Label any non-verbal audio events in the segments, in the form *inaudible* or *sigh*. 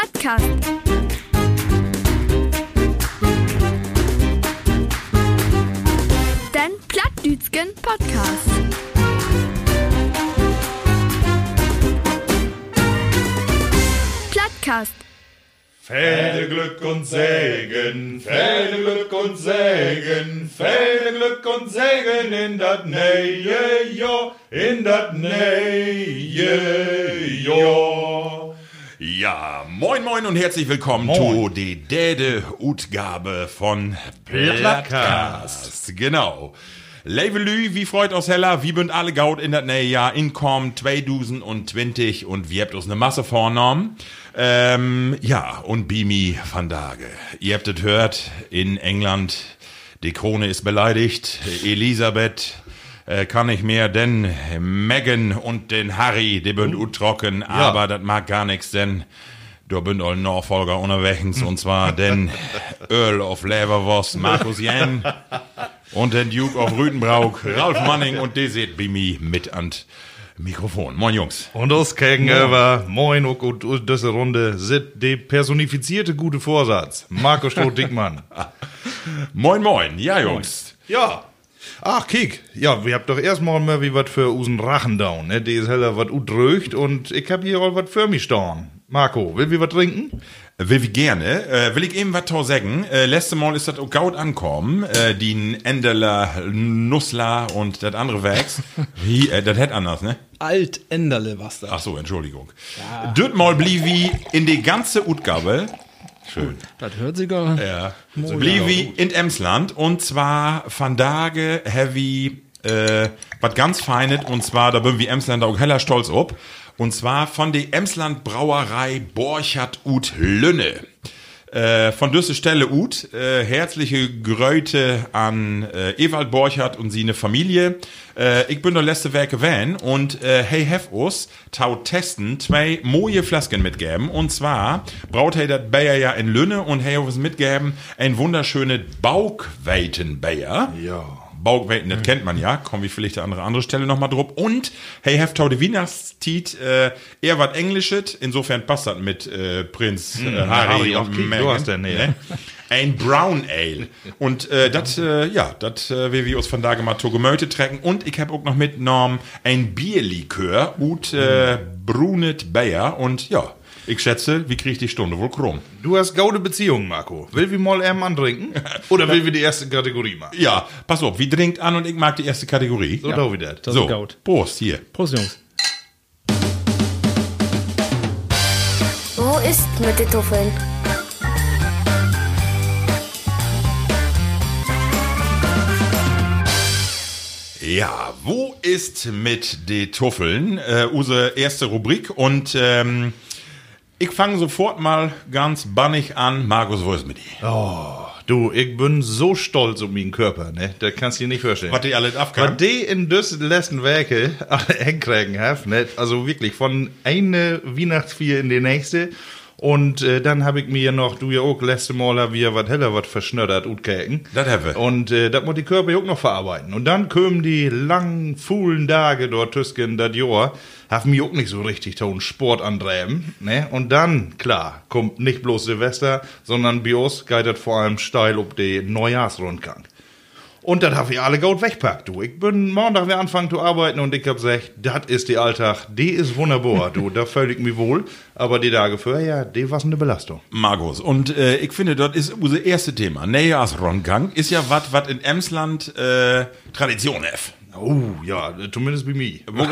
Plattcast. Den Plattdütschen Podcast. Plattcast. Fäde Glück und Segen, Fäde Glück und Segen, Fäde Glück und Segen in dat neue Jahr, in dat neue Jahr. Ja, moin moin und herzlich willkommen zu die Däde Utgabe von Plattcast. Genau. Levelü, wie freut uns heller, wie bünd alle gaut in dat neue Jahr inkommen 2020 und wir habt uns eine Masse vorgenommen. Ähm, ja, und Bimi van Dage. Ihr habt es hört, in England, die Krone ist beleidigt, Elisabeth äh, kann nicht mehr, denn Meghan und den Harry, die bünd ut trocken, aber das mag gar nichts, denn da bünd all Nachfolger unterwegs, und zwar *laughs* den Earl of Leverwurst, Markus Jen, und den Duke of Rüdenbrauk, Ralf Manning, und die seht Bimi mit an Mikrofon. Moin Jungs. Und uns gegenüber, moin und, und, und diese Runde, sind die personifizierte gute Vorsatz. Marco Stroh-Dickmann. *laughs* Moin moin. Ja Jungs. ja. Ach, kick. Ja, wir habt doch erstmal mal wie was für unseren Rachen down, ne? Die ist heller was udröcht und ich hab hier auch was für mich stehen. Marco, will wir was trinken? Will wie gerne. Äh, will ich eben was tau sagen. Äh, letzte Mal ist das auch gaut ankommen. Äh, die Endeler, Nussler und das andere Werks. *laughs* wie, äh, das hätt anders, ne? Alt-Enderle was da. Ach so, Entschuldigung. Ja. Dort mal blieb wie in die ganze Utgabe. Schön. Das hört sich gar Ja. So wie in Emsland. Und zwar van Dage heavy, äh, was ganz Feines. Und zwar, da bin wir Emsländer auch heller stolz ob. Und zwar von der Emsland Brauerei Borchardt ut Lünne. Äh, von dieser Stelle Ut, äh, herzliche Gröte an äh, Ewald Borchardt und seine Familie. Äh, ich bin der letzte Werke Van und äh, hey hef us tau testen zwei moje Flasken mitgeben. Und zwar braut hey dat Bayer ja in Lünne und hey uns mitgeben ein wunderschöne Baugweiten-Bayer. Ja. Baugweiten, das kennt man ja, kommen wir vielleicht an andere, andere Stelle nochmal drauf. Und hey, have tau de Weihnachtstiet, äh, eher was Englisches, insofern passt das mit äh, Prinz äh, Harry, Harry, und Meghan, du hast den, ja. ne? Ein Brown Ale. Und äh, das, äh, ja, das äh, will wir uns von da mal Gemöte trecken. Und ich habe auch noch mitgenommen ein Bierlikör und äh, Brunet Bayer. Und ja, ich schätze, wie krieg ich die Stunde wohl krumm? Du hast gaude Beziehungen, Marco. Will wir mal einen antrinken? *laughs* Oder will wir die erste Kategorie machen? Ja, pass auf, wie trinkt an und ich mag die erste Kategorie. So, da wieder. Das so, ist Gaut. Prost, hier. Prost, Jungs. Wo ist mit den Tuffeln? Ja, wo ist mit de Tuffeln? Äh, unsere erste Rubrik und ähm, ich fange sofort mal ganz bannig an. Markus, wo ist mit dir? Du, ich bin so stolz um meinen Körper, ne? Das kannst du dir nicht vorstellen. Was die alles Was abkam? die in düssen letzten Werke *laughs* alle hinkriegen haben, ne? Also wirklich von eine Weihnachtsfeier in die nächste. Und äh, dann habe ich mir noch, du ja auch, letzte Mal hab wir was heller was verschnördert utkäken. Das haben wir. Und äh, das muss die Körper auch noch verarbeiten. Und dann kommen die langen, fuhlen Tage dort Tüsken, das Jahr, haben mir auch nicht so richtig ton Sport antreiben, ne? Und dann, klar, kommt nicht bloß Silvester, sondern geht das vor allem steil ob die Neujahrsrundgang. Und dann hab ich alle Gold wegpackt, du. Ich bin Montag wir anfangen zu arbeiten und ich hab gesagt, das ist die Alltag, die ist wunderbar, du. Da ich mich wohl. Aber die Tage vorher, ja, die war eine Belastung. Markus, und äh, ich finde, das ist unser erste Thema. Neujahrsrundgang ist ja was, was in Emsland äh, Tradition ist. Oh, ja, zumindest bei mir. Wo.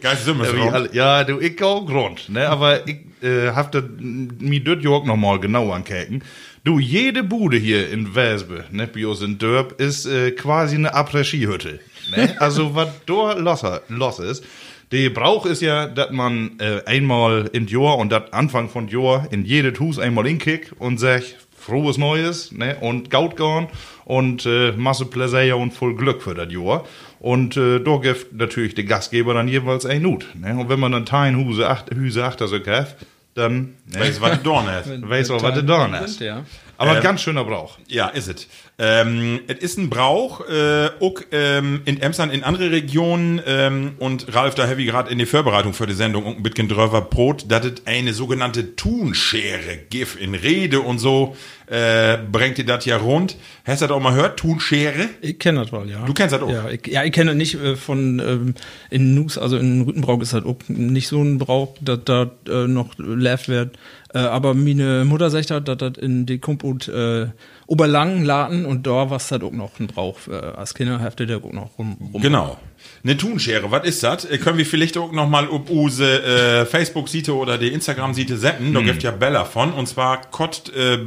Geist rum. *laughs* alle- ja, du, ich auch Grund, ne? Aber ich äh, hab das mir dort York noch mal genau ankäken. Du, jede Bude hier in Wesbe, ne, bei uns in Dörp, ist äh, quasi eine Après-Ski-Hütte. Ne? *laughs* Also, was da los, los ist, der Brauch ist ja, dass man äh, einmal in Jahr und das Anfang von Jahr in jedes Hus einmal hinkickt und sagt, frohes Neues, ne, und Gaut gone und äh, Masse Pläsier und voll Glück für das Jahr. Und äh, da gibt natürlich der Gastgeber dann jeweils ein Nut. Ne? Und wenn man dann Tein Huse, acht, Hüse achter so kauft, dann ne, Weißt du, was du da hast? weiß auch, was du da hast. Ja. Aber Ähm, ganz schöner Brauch. Ja, ist es. Ähm, es ist ein Brauch, äh, auch ähm, in Emsland, in andere Regionen ähm, und Ralf, da habe ich gerade in die Vorbereitung für die Sendung und ein bisschen drüber Brot, dass es eine sogenannte Thunschere gibt in Rede und so, äh, bringt ihr das ja rund. Hast du das auch mal gehört? Thunschere? Ich kenne das wohl, ja. Du kennst das auch? Ja, ich, ja, ich kenne das nicht äh, von ähm, in Nus, also in Rüttenbrauch ist das auch nicht so ein Brauch, dass da äh, noch lebt wird. Äh, aber meine Mutter sagt halt, dass das in die Kumput äh, Oberlangen laden und da war das auch noch ein Brauch. Äh, als Kinder heftet der auch noch rum. rum. Genau. Eine Thunschere, was ist das? Äh, Können wir vielleicht auch noch mal auf unsere äh, Facebook-Seite oder die Instagram-Seite senden? Da gibt ja Bella von. Und zwar, Kott, äh,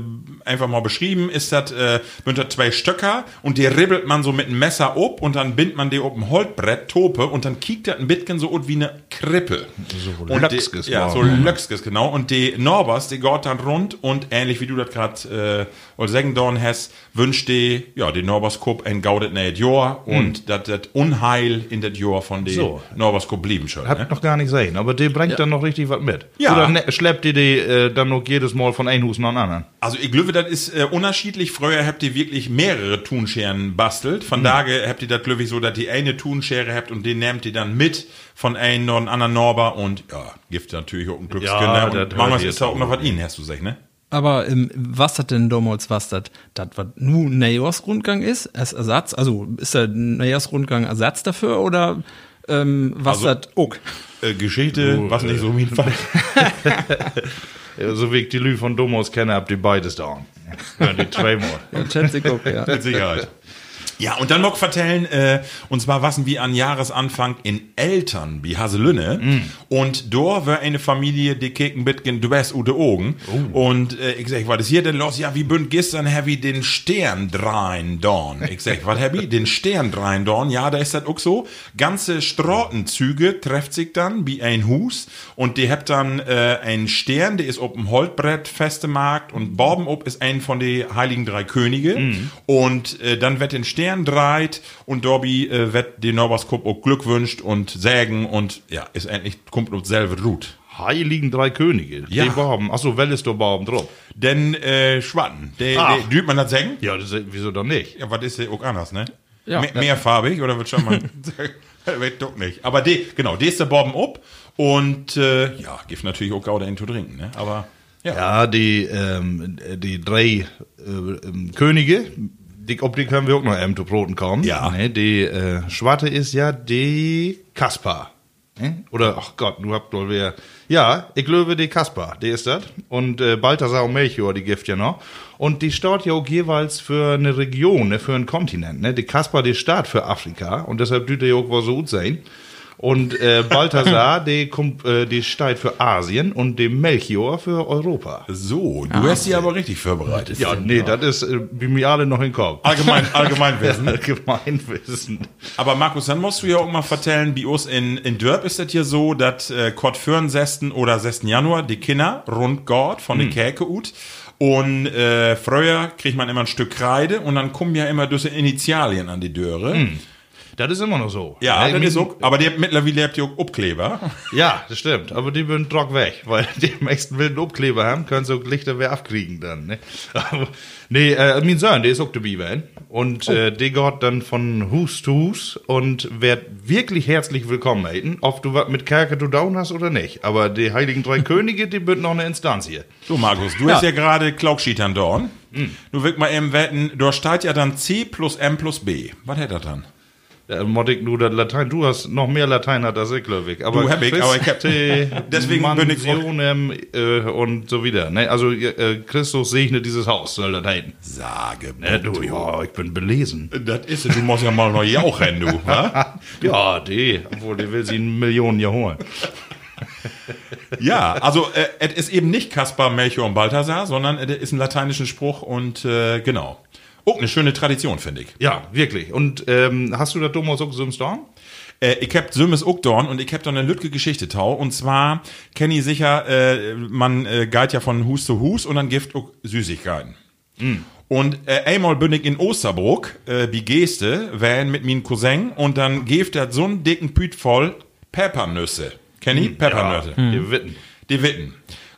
einfach mal beschrieben, ist das, äh, das zwei Stöcker und die ribbelt man so mit einem Messer ob und dann bindet man die auf ein Holzbrett, Tope, und dann kiekt das ein bisschen so ut wie eine Krippe. So und die- Löckskes Ja, so Löckskes, genau. Und die Norbers, die geht dann rund und ähnlich wie du das gerade äh, als Segendorn hast, wünscht die, ja, die Norbers Cup ein gaudet näht Jahr und dass das Unheil in das Jahr von den So. Norbers Cup blieben schon. Hab Ne? ich noch gar nicht sehen, aber der bringt dann noch richtig was mit. Ja. Oder ne, schleppt ihr die äh, dann noch jedes Mal von einem Hus nach dem anderen? Also ich glaube, das ist äh, unterschiedlich. Früher habt ihr wirklich mehrere Thunscheren bastelt. Von daher habt ihr das, glaube ich, so, dass die eine Thunschere habt und den nehmt ihr dann mit von einem oder anderen Norber und ja, gibt natürlich auch ein Glückskinder. Ja, und manchmal ist da auch noch was ihnen, hast du gesagt, ne? Aber ähm, was das denn damals, was das, das was nur Neos-Rundgang ist, als Ersatz, also ist der Neos-Rundgang Ersatz dafür oder ähm, was Also- das auch? Äh, Geschichte, was nicht so mein Fall. Ja, *laughs* so wie ich die Lü von Domos kenne, habt ihr beides da. Ja, die zweimal. Ja, schätze ich auch, ja. Mit Sicherheit. Ja, und dann noch vertellen, äh, und zwar was wir an Jahresanfang in Eltern, wie Haselünne. Und da war eine Familie, die kicken bitgen, du bist ute Augen. Und äh, ich sag, was ist hier denn los? Ja, wie bünd gestern ich den Stern drein dorn. Ich sag, was ich? Den Stern drein dorn. Ja, da ist das auch so. Ganze Straßenzüge trefft sich dann wie ein Hus. Und die habt dann äh, einen Stern, der ist auf dem Holtbrett festgemacht. Und Borben ob ist ein von den Heiligen Drei Könige. Und äh, dann wird den Stern dreit und Dobby äh, wird den Norbers Cup auch Glück wünscht und sägen und ja, ist endlich, kommt auf selbe Rut. Heiligen drei Könige. Ja. Die Baben. Achso, wel ist der Baben drauf? Denn äh, Schwatten, der, Ach. der, man das sägen? Ja, das, wieso doch nicht? Ja, was ist der auch anders, ne? Ja. Me mehrfarbig oder wird schon mal. *laughs* *laughs* Wird doch nicht. Aber die, genau, die ist der Borben ob und äh, ja, gibt natürlich auch Gaude zu trinken, ne? Aber ja. Ja, die, ähm, die drei äh, ähm, Könige, die, ob die können wir auch noch eben zu Broten kommen. Ja. Ne, die äh, Schwarte ist ja die Kaspar. Ne? Oder, ach Gott, du habt wohl wer. Ja, ich glaube, die Kaspar, die ist das. Und äh, Balthasar und Melchior, die gibt ja noch. Und die steht ja auch jeweils für eine Region, ne, für einen Kontinent. Ne? Die Kaspar, die steht für Afrika. Und deshalb dürfte ja auch was so gut sein. Und äh, Balthasar, *laughs* die, kommt, äh, die steht für Asien und dem Melchior für Europa. So, du hast die aber richtig vorbereitet. Ja, nee, das ist äh, wie mir alle noch in den Kopf. Allgemein, Allgemeinwissen. Allgemeinwissen. Aber Markus, dann musst du ja auch mal vertellen, bei uns in, in Dörp ist das hier so, dass äh, Kort für 6. oder 6. Januar die Kinder rund Gott von Hm. der Käke ut. Und äh, früher kriegt man immer ein Stück Kreide und dann kommen ja immer diese Initialien an die Döre. Das ist immer noch so. Ja, Äh, das ist auch, aber die habt mittlerweile habt ihr auch Abkleber. *laughs* Ja, das stimmt. Aber die würden trock weg, *laughs* weil die meisten wilden Obkleber haben, können so Lichter wer abkriegen dann. Ne? *laughs* Aber, nee, äh, mein Sohn, der ist auch dabei, werden. Und äh, der geht dann von Hus zu Hus und wird wirklich herzlich willkommen heißen, ob du was mit Kerke zu down hast oder nicht. Aber die Heiligen Drei Könige, die wird noch eine Instanz hier. So, Markus, du hast ja gerade Klaukschietern dorn. Hm. Du willst mal eben wetten, da steht ja dann C plus M plus B. Was hätte er dann? Da mod ich nur das Latein. Du hast noch mehr Latein als ich, glaube ich. Aber Du hab ich, aber ich hab- *laughs* Deswegen bin ich- äh, und so wieder. Ne? Also äh, Christus segne dieses Haus, soll das heißen. Sage. Ne, du, ja, ich bin belesen. Das ist es, du musst ja mal noch jauchen, du. *laughs* Ja, die, obwohl die will sie in Millionen Jahr holen. *laughs* Ja, also äh, es ist eben nicht Kaspar, Melchior und Balthasar, sondern es ist ein lateinischen Spruch und äh, genau. Auch eine schöne Tradition, finde ich. Ja, wirklich. Und ähm, hast du das Thomas auch so Storm? Äh, ich hab Sömmes Uckdorn und ich hab da eine Lütke Geschichte tau. Und zwar kenne ich sicher, äh, man äh, geht ja von Hus zu Hus und dann gibt auch Süßigkeiten. Und äh, einmal bin ich in Osterbruck, äh, wie Geste, wären mit meinem Cousin und dann gibt er so einen dicken Püt voll Peppernüsse. Kenn ich? Peppernüsse. Die Witten. Die Witten.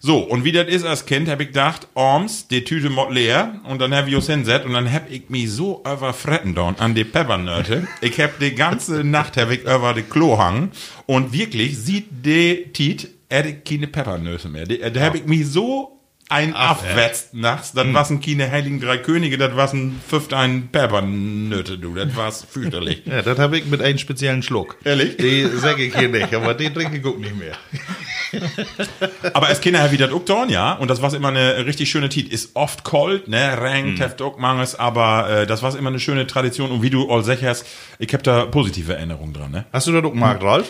So, und wie das ist als Kind, hab ich gedacht, Orms, die Tüte mod leer, und dann hab ich uns hinsetzt, und dann hab ich mich so überfretten dorn an die Peppernöte. ich hab die ganze *laughs* Nacht hab ich über die Klo hangen, und wirklich sieht die Tiet, er keine Peppernöse mehr. Da hab ich mich so ein abwetzt nachts, das waren keine heiligen drei Könige, das waren fünft ein Peppernöte, du, das war's fürchterlich. Ja, das habe ich mit einem speziellen Schluck. Ehrlich? Die sag ich hier nicht, aber den trinke ich auch nicht mehr. *laughs* Aber als Kinder wie das tun, ja, und das war immer eine richtig schöne Tit. Ist oft kalt, ne, renkt, heft auch mangels, aber äh, das war immer eine schöne Tradition und wie du all sicherst, ich hab da positive Erinnerungen dran, ne? Hast du das auch gemacht, Ralf?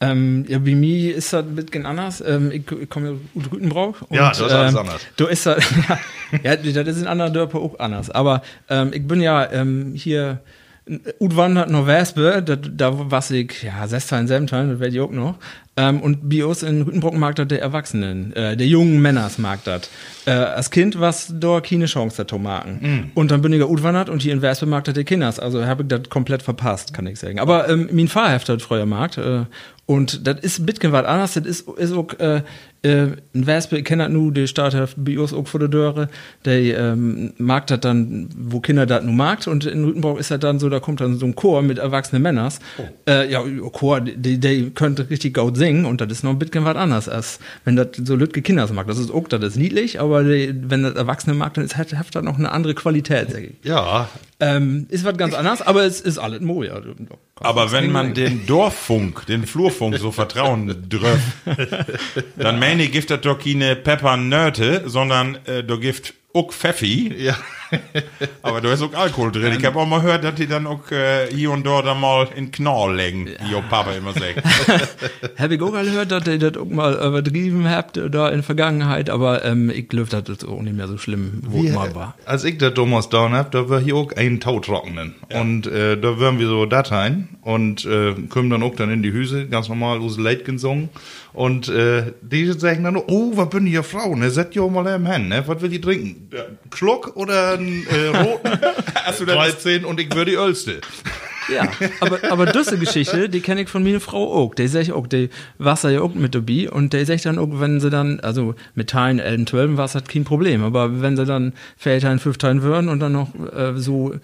Ähm, ja, bei mir ist das ein bisschen anders. Ähm, ich, ich komme aus Rütenbrauch. Ja, das ist alles ähm, anders. Du ist das, *laughs* ja, ja, das ist in anderen Dörfern auch anders. Aber ähm, ich bin ja ähm, hier Udwandert noch Wespe, da, da was ich, ja, Sestein, Semtein, das werd ich auch noch. Ähm, und Bios in Rütenbrock mag das der Erwachsenen, äh, der jungen Männers mag das. Äh, als Kind was da keine Chance dazu machen. Und dann bin ich ja Udwandert und hier in Wespe mag das der Kinders. Also habe ich das komplett verpasst, kann ich sagen. Aber ähm, mein Fahrheft hat früher mag. Äh, und das ist ein bisschen was anderes. Das ist, ist auch, äh, äh, in Wespe, ich kenne das nur, die Startheft Bios auch vor der Döre. Der ähm, mag das dann, wo Kinder das nur mag. Und in Rütenbrock ist das dann so, da kommt dann so ein Chor mit erwachsenen Männers. Äh, ja, Chor, die, die könnte richtig gut singen. Und das ist noch ein bisschen was anderes, als wenn das so Lütke Kinders mag. Das ist auch, das ist niedlich, aber die, wenn das Erwachsene mag, dann ist, hat, hat das noch eine andere Qualität, sag ich. Ja. Ähm, ist was ganz anderes, aber es ist alles Mo, ja. Aber wenn man den Dorffunk, den Flurfunk so vertrauen *laughs* dürft, dann meine das doch keine Peppernöte, sondern äh, du gift auch Pfeffi. Ja. *laughs* Aber da ist auch Alkohol drin. Ich habe auch mal gehört, dass die dann auch äh, hier und dort dann mal in Knall legen, wie ihr Papa immer sagt. *laughs* Hab ich auch gehört, dass ihr das auch mal übertrieben habt da in der Vergangenheit, aber ähm, ich glaube, das ist auch nicht mehr so schlimm, wo es mal war. Als ich das damals down hab, da war hier auch ein Tau trocknen. Und äh, da waren wir so Dateien und äh, kommen dann auch dann in die Hüse, ganz normal aus Leit gesungen. Und äh, die sagen dann, oh, was bin ihr Frauen? Ne? Seid ihr mal im Hen, ne? Was will ihr trinken? Schluck oder einen äh, roten? *laughs* Hast du das 13 und ich würde die Ölste. Ja, aber, aber diese Geschichte, die kenne ich von meiner Frau auch. Die sag ich auch, die Wasser ja auch mit dabei und die sagt dann auch, wenn sie dann, also mit Teilen 11, 12 war hat kein Problem, aber wenn sie dann Väter 5 Teilen würden und dann noch äh, so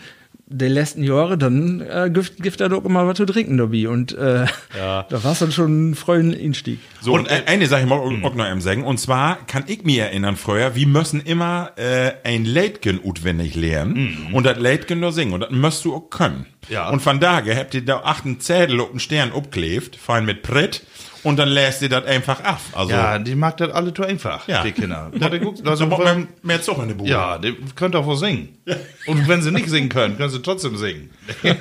die letzten Jahre, dann äh, gibt, gibt er doch immer was zu trinken dabei und äh, *laughs* da war es dann schon ein freudiger Einstieg. So, und äh, eine Sache ich mal auch noch eben sagen. Und zwar kann ich mir erinnern früher, wir müssen immer äh, ein Leitgen utwendig lernen und das Leitgen nur singen. Und das musst du auch können. Ja. Und von daher habt ihr da achten Zettel auf den Stern abklebt, fein mit Pritt, und dann lässt ihr das einfach ab. Also, Ja, die mag das alle zu einfach, Ja. die Kinder. Da, die guckt, so also, braucht wenn, man mehr Zug in der Bude. ja, die könnt auch was singen. Und wenn sie nicht singen können, können sie trotzdem singen. *laughs*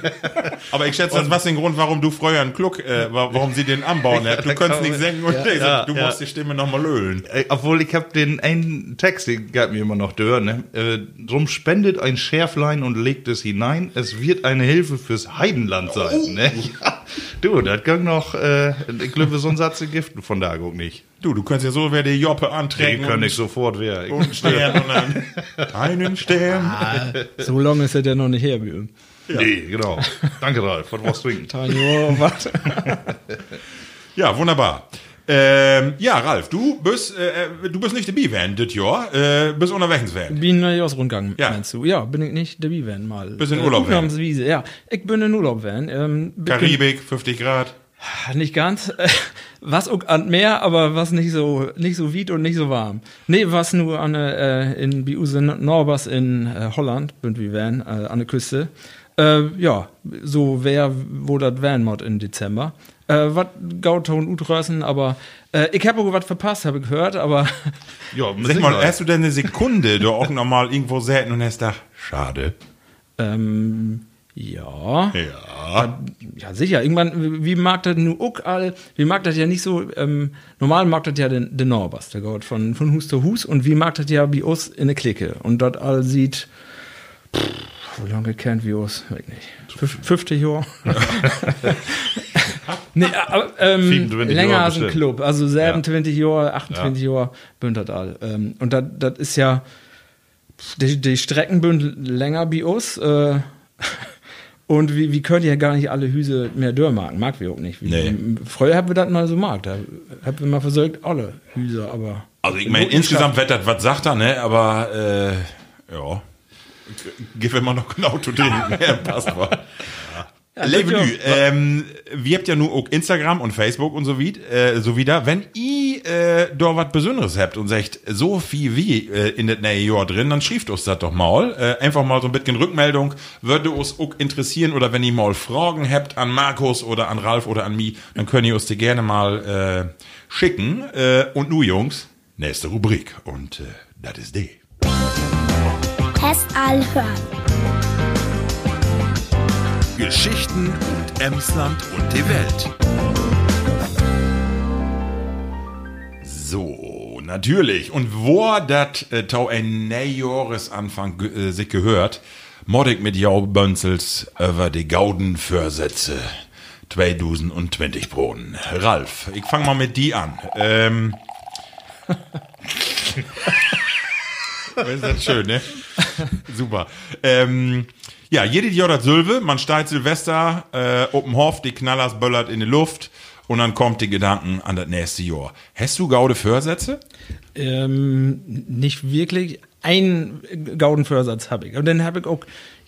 Aber ich schätze, das war den Grund, warum du früher einen Kluck, äh, wa- warum sie den anbauen *laughs* hast. Du kannst nicht singen und ja, du musst die Stimme nochmal löhlen. Äh, Obwohl ich hab den einen Text, den gab mir immer noch dör, ne? Äh, drum spendet ein Schärflein und legt es hinein. Es wird eine Hilfe fürs Heidenland sein, ne? *laughs* Ja. Du, das kann noch, äh, ich glaube, so ein Satz giften von da guck nicht. Du, du kannst ja so wer die Joppe anträgen kann und, ich sofort wer. und einen Stern und dann einen Stern. So lange ist er ja noch nicht her, wie Nee, genau. Danke, Ralf. Was brauchst du trinken? Oh, was? *laughs* Ja, wunderbar. Ähm, ja, Ralf, du bist, äh, äh, du bist nicht dabei werden, das Jahr, äh, bist unterwegs werden. Bin ein Jahresrundgang, Ja. meinst du? Ja, bin ich nicht dabei werden mal. Bist in Urlaub werden. Ausnahmsweise, ja. Ich bin in Urlaub werden. Ähm, Karibik, 50 Grad. Nicht ganz. *laughs* Was auch an Meer, aber was nicht so nicht so weit und nicht so warm. Nee, was nur an äh, in Biuse Norbers in äh, Holland, bünd wie wären, äh, an der Küste. Äh, ja, so wär, wo das wären mod in Dezember. Äh, was Gauton Utrössen, aber äh, ich habe auch was verpasst, habe ich gehört, aber *laughs* Ja, Sag mal, hast du denn eine Sekunde da auch noch mal irgendwo selten und hast gedacht, schade. ähm, ja. Ja. Ja, sicher. Irgendwann, wie mag das nu auch all, wie mag das ja nicht so, ähm, normal mag das ja den, den Norbers, der geht von, von Hus zu Hus und wie mag das ja wie uns in der Clique und dort all sieht, pff, wie lange kennt wie uns, weiß nicht, Fünf- 50 Jahre. *laughs* *laughs* nee, aber, ähm, 27 länger Jahre als ein. Club, also 27 Jahre, 28 Jahre, bünd das all. Ähm, und das das ist ja, die, die Strecken bünd länger wie uns, äh, *laughs* Und wie, wie könnt ihr gar nicht alle Hüse mehr dörrmarken? Mag wir auch nicht. Wie, Nee. Früher haben wir das mal so mag. Da haben wir mal versucht, alle Hüse, aber. Also ich meine, insgesamt wird das, was sagt er, ne? Aber äh, ja. Gib immer noch genau zu den. Ja, *laughs* passt mal. Ja, ja- ähm, wir habt ja nur auch Instagram und Facebook und so, wie, äh, so wieder. Wenn ihr äh, da was Besonderes habt und sagt, so viel wie äh, in das neue Jahr drin, dann schrieft uns das doch mal. Äh, einfach mal so ein bisschen Rückmeldung. Würde uns auch interessieren oder wenn ihr mal Fragen habt an Markus oder an Ralf oder an mich, dann könnt ihr uns die gerne mal äh, schicken. Äh, und nu, Jungs, nächste Rubrik. Und äh, das ist die. Test all hören. Geschichten und Emsland und die Welt. So, natürlich. Und wo das äh, tau ein Neujahresanfang ge- äh, sich gehört, Modik mit Jau Bönzels über die Gauden Vorsätze 2020 Broden. Ralf, ich fang mal mit die an. Ähm, *laughs* ist das schön, ne? Super. Ähm, ja, jedes Jahr das Sülve, man steigt Silvester, äh, open Hof, die Knallers böllert in die Luft und dann kommt die Gedanken an das nächste Jahr. Hast du gaude Vorsätze? Ähm, nicht wirklich. Ein Gaudenvorsatz habe ich. Und dann habe ich auch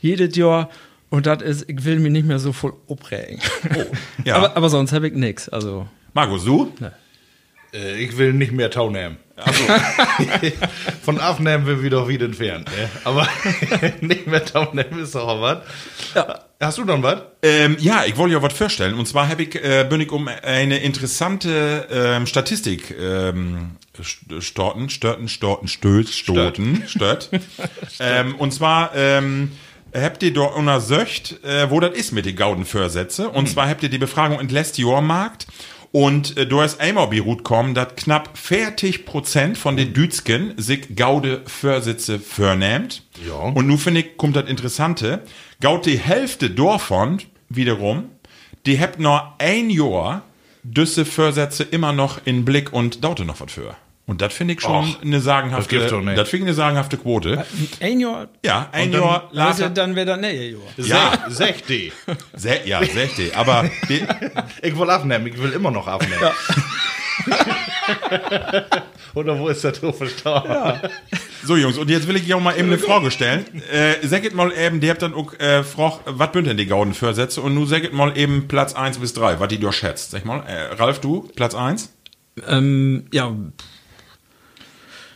jedes Jahr, und das ist, ich will mich nicht mehr so voll aufregen. *laughs* ja. aber, aber sonst habe ich nichts. Also, Markus, du? Äh, ich will nicht mehr Tau nehmen. *laughs* Von Aufnehmen will wir doch wieder entfernt. Ne? Aber *laughs* nicht mehr nehmen ist doch was. Hast du noch was? Ähm, ja, ich wollte ja was vorstellen. Und zwar ich, äh, bin ich um eine interessante ähm, Statistik ähm, st- storten, störten, storten, stöß, stoten, stört. *laughs* ähm, und zwar ähm, habt ihr dort untersucht, äh, wo das ist mit den Gaudenvorsätze. Und zwar habt ihr die Befragung entlässt Markt. Und äh, du hast einmal beruht kommen, dass knapp 40 Prozent von den Dützken sich Gaude Vorsitze vornehmt. Ja. Und nun finde ich, kommt das Interessante. Gaut die Hälfte davon wiederum, die habt noch ein Jahr düsse Vorsätze immer noch in Blick und daute noch was für. Und das finde ich schon Ach, eine sagenhafte, das das finde ich eine sagenhafte Quote. ein Jahr, Ja, ein dann- Jahr later. dann wäre das näher Jahr. Ja. 60. Se ja, 60. *laughs* Aber die, *laughs* Ich will abnehmen, ich will immer noch abnehmen. *laughs* Oder wo ist der Truff verstorben? so Jungs, und jetzt will ich dir auch mal eben eine Frage stellen. Äh, sagt mal eben, die habt dann auch äh, gefragt, was bünd denn die Gauden Vorsätze? Und nun sagt mal eben Platz 1 bis 3, was die durchschätzt. Sag mal, äh, Ralf, du, Platz 1? Ähm, ja,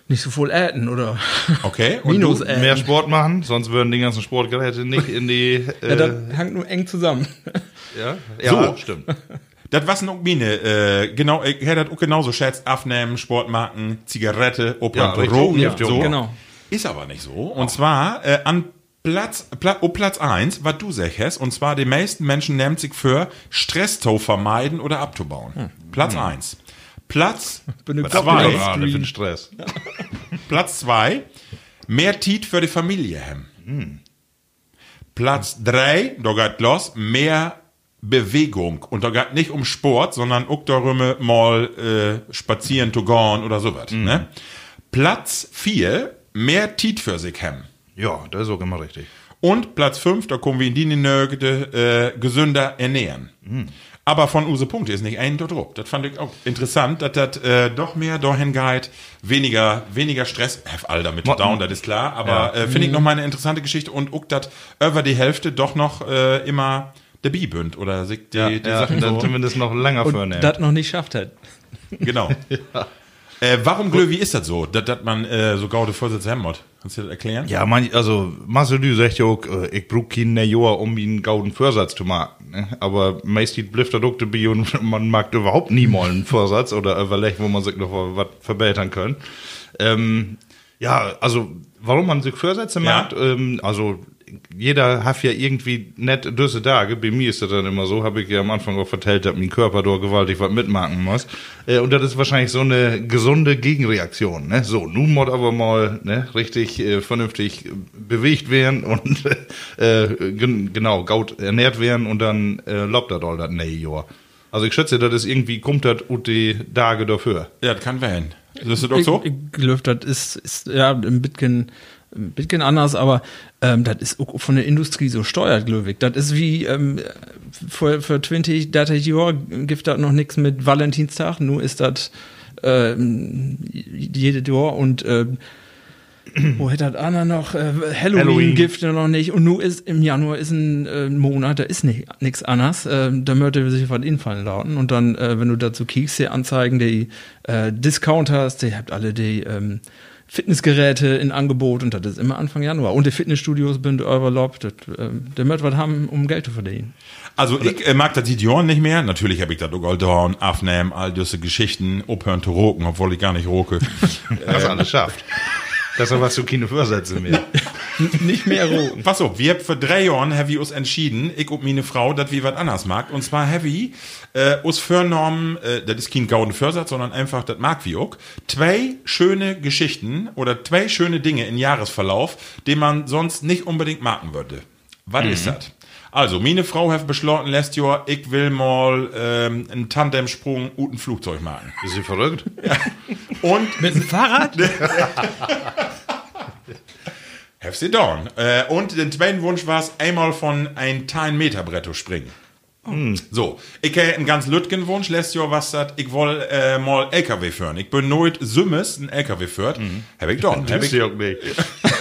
nicht so voll äten, oder? Okay. *laughs* Und Minus du? äten. Mehr Sport machen, sonst würden die ganzen Sportgeräte nicht in die. *laughs* Äh, Ja, das hängt nur eng zusammen. *laughs* ja? ja, So. stimmt. Das was noch meine, äh, genau, ich hätte das auch genauso schätzt, Abnehmen, Sportmarken, Zigarette, Ja, Opa, richtig. Drogen, Ja, so. genau. Ist aber nicht so. Und zwar äh, an Platz, Pla oh, Platz 1, was du sagst, und zwar die meisten Menschen nehmen sich für Stress zu vermeiden oder abzubauen. Platz 1. Platz 2. Gerade für Stress. Platz 2, mehr Tiet für die Familie haben. Platz 3, da geht los, mehr Bewegung. Und da geht nicht um Sport, sondern auch darum, mal äh, spazieren zu gehen oder sowas. Ne? Platz 4, mehr Tiet für sich haben. Ja, das ist auch immer richtig. Und Platz 5, da kommen wir in die Nögde, äh, gesünder ernähren. Aber von Use Punkte ist nicht ein dort Druck. Das fand ich auch interessant, dass das äh, doch mehr dahin geht, weniger, weniger Stress. Have all damit Mo- down, das ist klar. Aber Ja. äh, finde ich noch mal eine interessante Geschichte und auch, dass über die Hälfte doch noch äh, immer der Bibünd oder sich die, Ja, die ja, Sachen dann so. zumindest noch länger Und vornehmen. das noch nicht schafft hat. Genau. *laughs* äh, warum, Glö, wie ist das so, dass dass man äh, so gaude Vorsätze haben muss? Kannst du das erklären? Ja, man, also Marcel, du sagt ja auch, äh, ich brauch keinen Jahr, um einen gauden Vorsatz zu machen. Ne? Aber meist blifft das auch dabei und man mag überhaupt nie mal einen Vorsatz oder überlegt, wo man sich noch was verbessern kann. Ähm, ja, also warum man sich Vorsätze Ja. macht, ähm, also jeder hat ja irgendwie nett düsse Tage. Bei mir ist das dann immer so, habe ich ja am Anfang auch vertellt, dass mein Körper da gewaltig was mitmachen muss. Äh, und das ist wahrscheinlich so eine gesunde Gegenreaktion. Ne? So, nun muss aber mal ne, richtig äh, vernünftig bewegt werden und *laughs* äh, gen genau, gaut ernährt werden und dann äh, lobt das all das nee, Jahr. Also ich schätze, das ist irgendwie, kommt das und die Tage dafür. Ja, das kann werden. Ist das auch so? Ich, ich glaube, das ist, ist ja ein bisschen ein bisschen anders, aber ähm, das ist von der Industrie so steuert, glaube ich. Das ist wie ähm, für, für 20, 30 Jahre gibt das noch nichts mit Valentinstag, nur ist das ähm, jede Jahr und ähm, wo hätte das Anna noch? Äh, Halloween, Halloween. gibt ja noch nicht. Und nun ist im Januar ist ein äh, Monat, da ist nichts anderes. Äh, da möchte sich was infallen lauten. Und dann, äh, wenn du dazu kiekst, die Anzeigen, die äh, Discounters, die habt alle die ähm, Fitnessgeräte in Angebot und das ist immer Anfang Januar. Und die Fitnessstudios sind überlaubt. Das, äh, der möchte was haben, um Geld zu verdienen. Also ich äh, mag das die Jahren nicht mehr. Natürlich habe ich das auch aufnehmen, all diese Geschichten, aufhören zu roken, obwohl ich gar nicht roke. *laughs* Das alles schafft. Das ist was zu keine Vorsätze mehr. *laughs* *laughs* Nicht mehr roten. Pass auf, wir haben für drei Jahren haben wir uns entschieden, ich und meine Frau, dass wir was anderes mag. Und zwar heavy, äh, uns vorgenommen, äh, das ist kein gauden Vorsatz, sondern einfach, das mag wir auch, zwei schöne Geschichten oder zwei schöne Dinge im Jahresverlauf, die man sonst nicht unbedingt marken würde. Was ist das? Also, meine Frau hat beschlossen, letztes Jahr, ich will mal ähm, einen Tandemsprung und ein Flugzeug machen. Ist sie verrückt? Und Mit dem Fahrrad? *laughs* Have sie done. Äh, und den zweiten Wunsch war es, einmal von ein 10 Meter Bretto springen. So, ich habe einen ganz lütgen Wunsch, letztes Jahr was das, ich will äh, mal LKW führen. Ich bin nooit Sümmes ein LKW führt. Mhm. Hab ich done. Hab ich, sie auch nicht.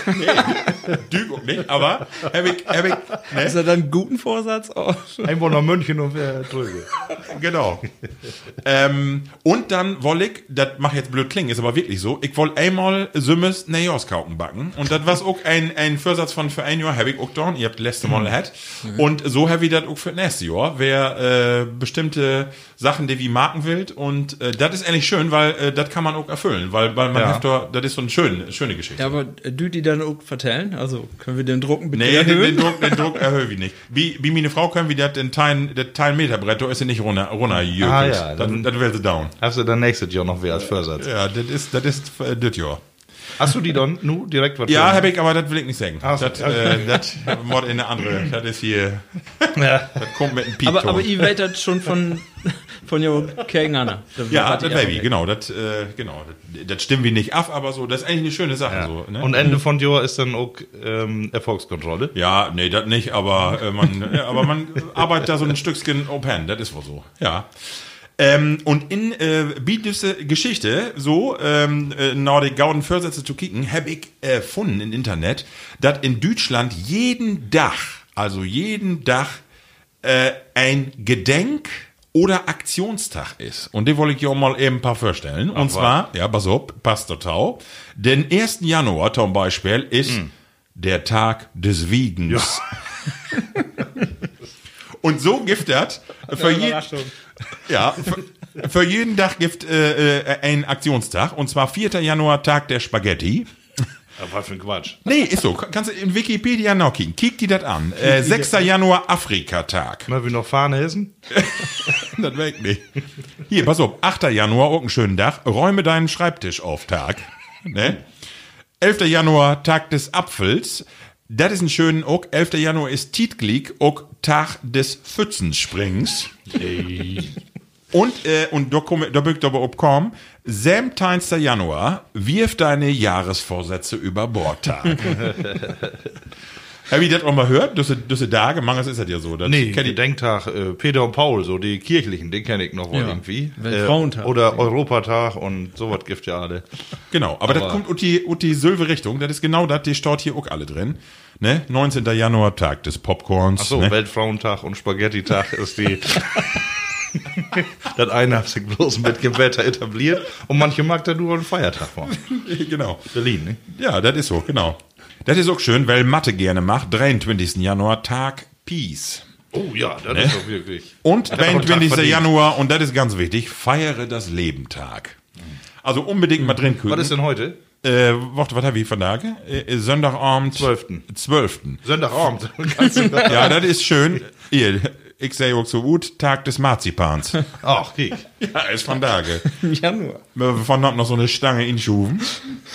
*laughs* Düg auch nicht, aber hab ich, hab ich, ne? Ist er dann einen guten Vorsatz? Oh. Einfach nach München und wer drüber. *laughs* Genau. ähm, und dann woll ich, das mach jetzt blöd klingen, ist aber wirklich so, ich woll einmal Sümmes Neoskauken backen. Und das war auch ein, ein Vorsatz von für ein Jahr, hab ich auch done, ihr habt letzte Mal gehabt. Und so hab ich das auch für nächstes Jahr, wer äh, bestimmte Sachen, die wie marken will. Und äh, das ist eigentlich schön, weil äh, das kann man auch erfüllen, weil, weil man Ja. hat da, das ist so eine schöne, schöne Geschichte. Ja, aber äh, du die dann auch vertellen? Also können wir den Drucken bitte Nee, den, erhöhen? den Druck, den Druck *laughs* erhöhe ich nicht. Wie, wie meine Frau können wir das den Teil, der Teil Meterbrett, da ist sie nicht runter, runter Ah, ja, das, dann- das wäre sie down. Hast du dann nächstes Jahr noch wer als Vorsatz? Ja, das ist, das ist äh, das Jahr. Hast du die dann nu direkt was Ja, für- hab ich, aber das will ich nicht sagen. So, das, äh, *laughs* das Mod in eine andere. Das ist hier, Ja. *laughs* das kommt mit einem Piep. aber, aber ihr weitet schon von, von jo Anna. ja, das Baby, genau, das, äh, genau, das, das stimmen wir nicht ab, aber so, das ist eigentlich eine schöne Sache, Ja. so, ne? Und Ende von Jahr ist dann auch ähm, Erfolgskontrolle. ja, nee, das nicht, aber äh, man, *laughs* ja, aber man arbeitet da so ein Stückchen Open, das ist wohl so, ja. Ähm, und in äh, diese Geschichte, so, ähm, äh, die gauden Vorsätze zu kicken, habe ich äh, gefunden im Internet, dass in Deutschland jeden Dach, also jeden Dach, äh, ein Gedenk- oder Aktionstag ist. Und den wollte ich dir auch mal eben ein paar vorstellen. Und zwar, ja, pass auf, passt total. Den 1. Januar zum Beispiel ist der Tag des Wiegens. *laughs* Und so das *laughs* für, je, ja, für, für jeden Tag gibt äh, äh, ein Aktionstag. Und zwar 4. Januar, Tag der Spaghetti. Was für ein Quatsch. Nee, ist so. Kannst du in Wikipedia noch kicken. Kick die das an. Äh, 6. Januar, Afrikatag. Mal wie noch Fahne essen? *laughs* Das weg nicht. Hier, pass auf. 8. Januar, auch einen schönen Tag. Räume deinen Schreibtisch auf Tag. Ne? 11. Januar, Tag des Apfels. Das ist ein schönen auch. 11. Januar ist Tietglik, auch Tag des Pfützensprings. Und, äh, und aber obkommen, 17. Januar, wirf deine Jahresvorsätze über Bord Tag. *laughs* Hab ich das auch mal gehört? Düsse, düsse Tage, manches ist das ja so. Das Nee, kenn ich- Gedenktag, äh, Peter und Paul, so die kirchlichen, den kenne ich noch wohl Ja. irgendwie. Äh, Weltfrauentag. oder Europatag und sowas gibt ja alle. Genau, aber, das kommt ut die, ut die Silve Richtung, das ist genau das, die steht hier auch alle drin. Ne? 19. Januar, Tag des Popcorns. Ach so, ne? Weltfrauentag und Spaghetti-Tag ist die. *laughs* das eine hat sich bloß mit Gebäter etabliert und manche mag da nur einen Feiertag machen. *laughs* genau. Berlin, ne? Ja, das ist so, genau. Das ist auch schön, weil Mathe gerne macht. 23. Januar, Tag Peace. Oh ja, das ist doch wirklich. Und Hat er auch einen Tag 23. verdient. Januar, und das ist ganz wichtig, feiere das Leben Tag. Also unbedingt mal drin kühlen. Was ist denn heute? Äh, warte, was habe ich von Tage? Äh, Sonntagabend. 12.. 12. Sonntagabend. *laughs* Ja, das ist schön. Hier, ich sehe auch so gut, Tag des Marzipans. *laughs* Ach, kiek. Ja, ist von Tage. *laughs* Januar. Von hat noch so eine Stange in Schuven.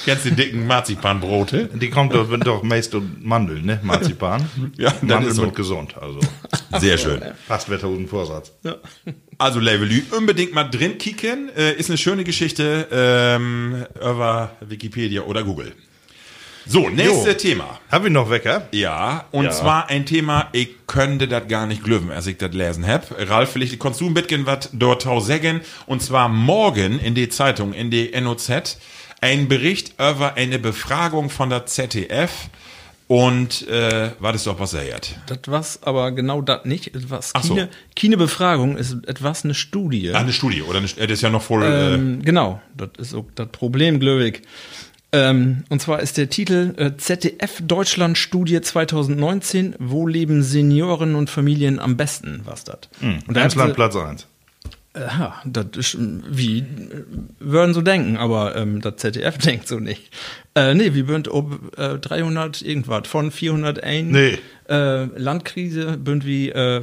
Kennst du die dicken Marzipanbrote? Die kommt doch, wenn doch meist und Mandeln, ne? Marzipan. *laughs* Ja, das Mandeln ist so. gesund, also. Sehr schön. Fast Wetter und Vorsatz. Also Levelü, unbedingt mal drin kicken. Äh, ist eine schöne Geschichte ähm, über Wikipedia oder Google. So, nächste Jo. Thema. Hab ich noch Wecker? Ja, und Ja. zwar ein Thema, ich könnte das gar nicht glöwen, als ich das lesen hab. Ralf, vielleicht kannst du ein bisschen was dort sagen. Und zwar morgen in die Zeitung, in die NOZ, ein Bericht über eine Befragung von der ZDF. Und, äh, war das doch was er jetzt? Das was aber genau das nicht. Was Ach so. keine, keine Befragung ist etwas eine Studie. Ah, eine Studie, oder? Eine, äh, das ist ja noch voll, äh, Ähm, genau, das ist auch das Problem, Glöwig. Ähm, und zwar ist der Titel äh, ZDF Deutschland Studie 2019. Wo leben Senioren und Familien am besten? Was das? Und da Emsland Platz 1. Ja, das ist, ähm, wie äh, würden so denken, aber ähm, das ZDF *laughs* denkt so nicht. Äh, nee, wir bünd ob äh, 300 irgendwas von 401 Nee. äh, Landkrise bünd wie äh,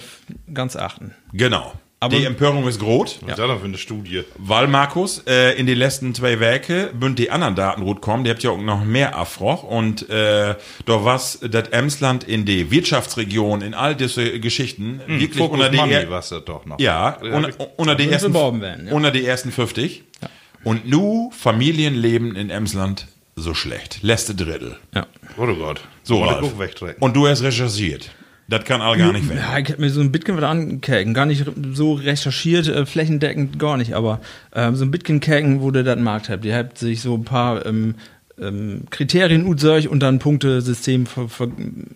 ganz achten. genau. Aber- die Empörung ist groß. Was ist das denn für eine Studie? Weil, Markus, äh, in die letzten zwei Werke bünd die anderen Daten gut kommen, die habt ja auch noch mehr Afroch und äh, da was das Emsland in die Wirtschaftsregion, in all diese Geschichten, wirklich Fokus unter die Money er- was das doch noch. ja, Ja, unter, unter die ersten, werden, ja. unter die ersten 50. Und nu Familienleben in Emsland so schlecht. Letzte Drittel. Ja. Oh Gott. So, Ralf. Und du hast recherchiert. Das kann all gar nicht werden. Ja, ich hab mir so ein bisschen was angekäken. Gar nicht so recherchiert, äh, flächendeckend gar nicht, aber ähm, so ein bisschen käken, wo der das Markt habt. Ihr habt sich so ein paar ähm, ähm, Kriterien utsäuch und dann Punktesystem ver, ver,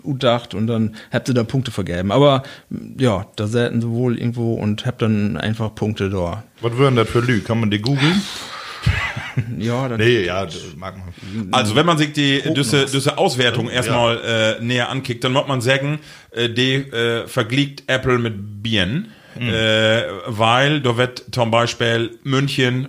utdacht und dann habt ihr da Punkte vergeben. Aber ja, da selten sowohl irgendwo und habt dann einfach Punkte da. Was würden das für Lü? Kann man die googeln? Ja, das Nee, ja, mag man. Also wenn man sich die diese, diese Auswertung erstmal äh, näher ankickt, dann muss man sagen, äh, die äh, vergleicht Apple mit Bien, äh, weil da wird zum Beispiel München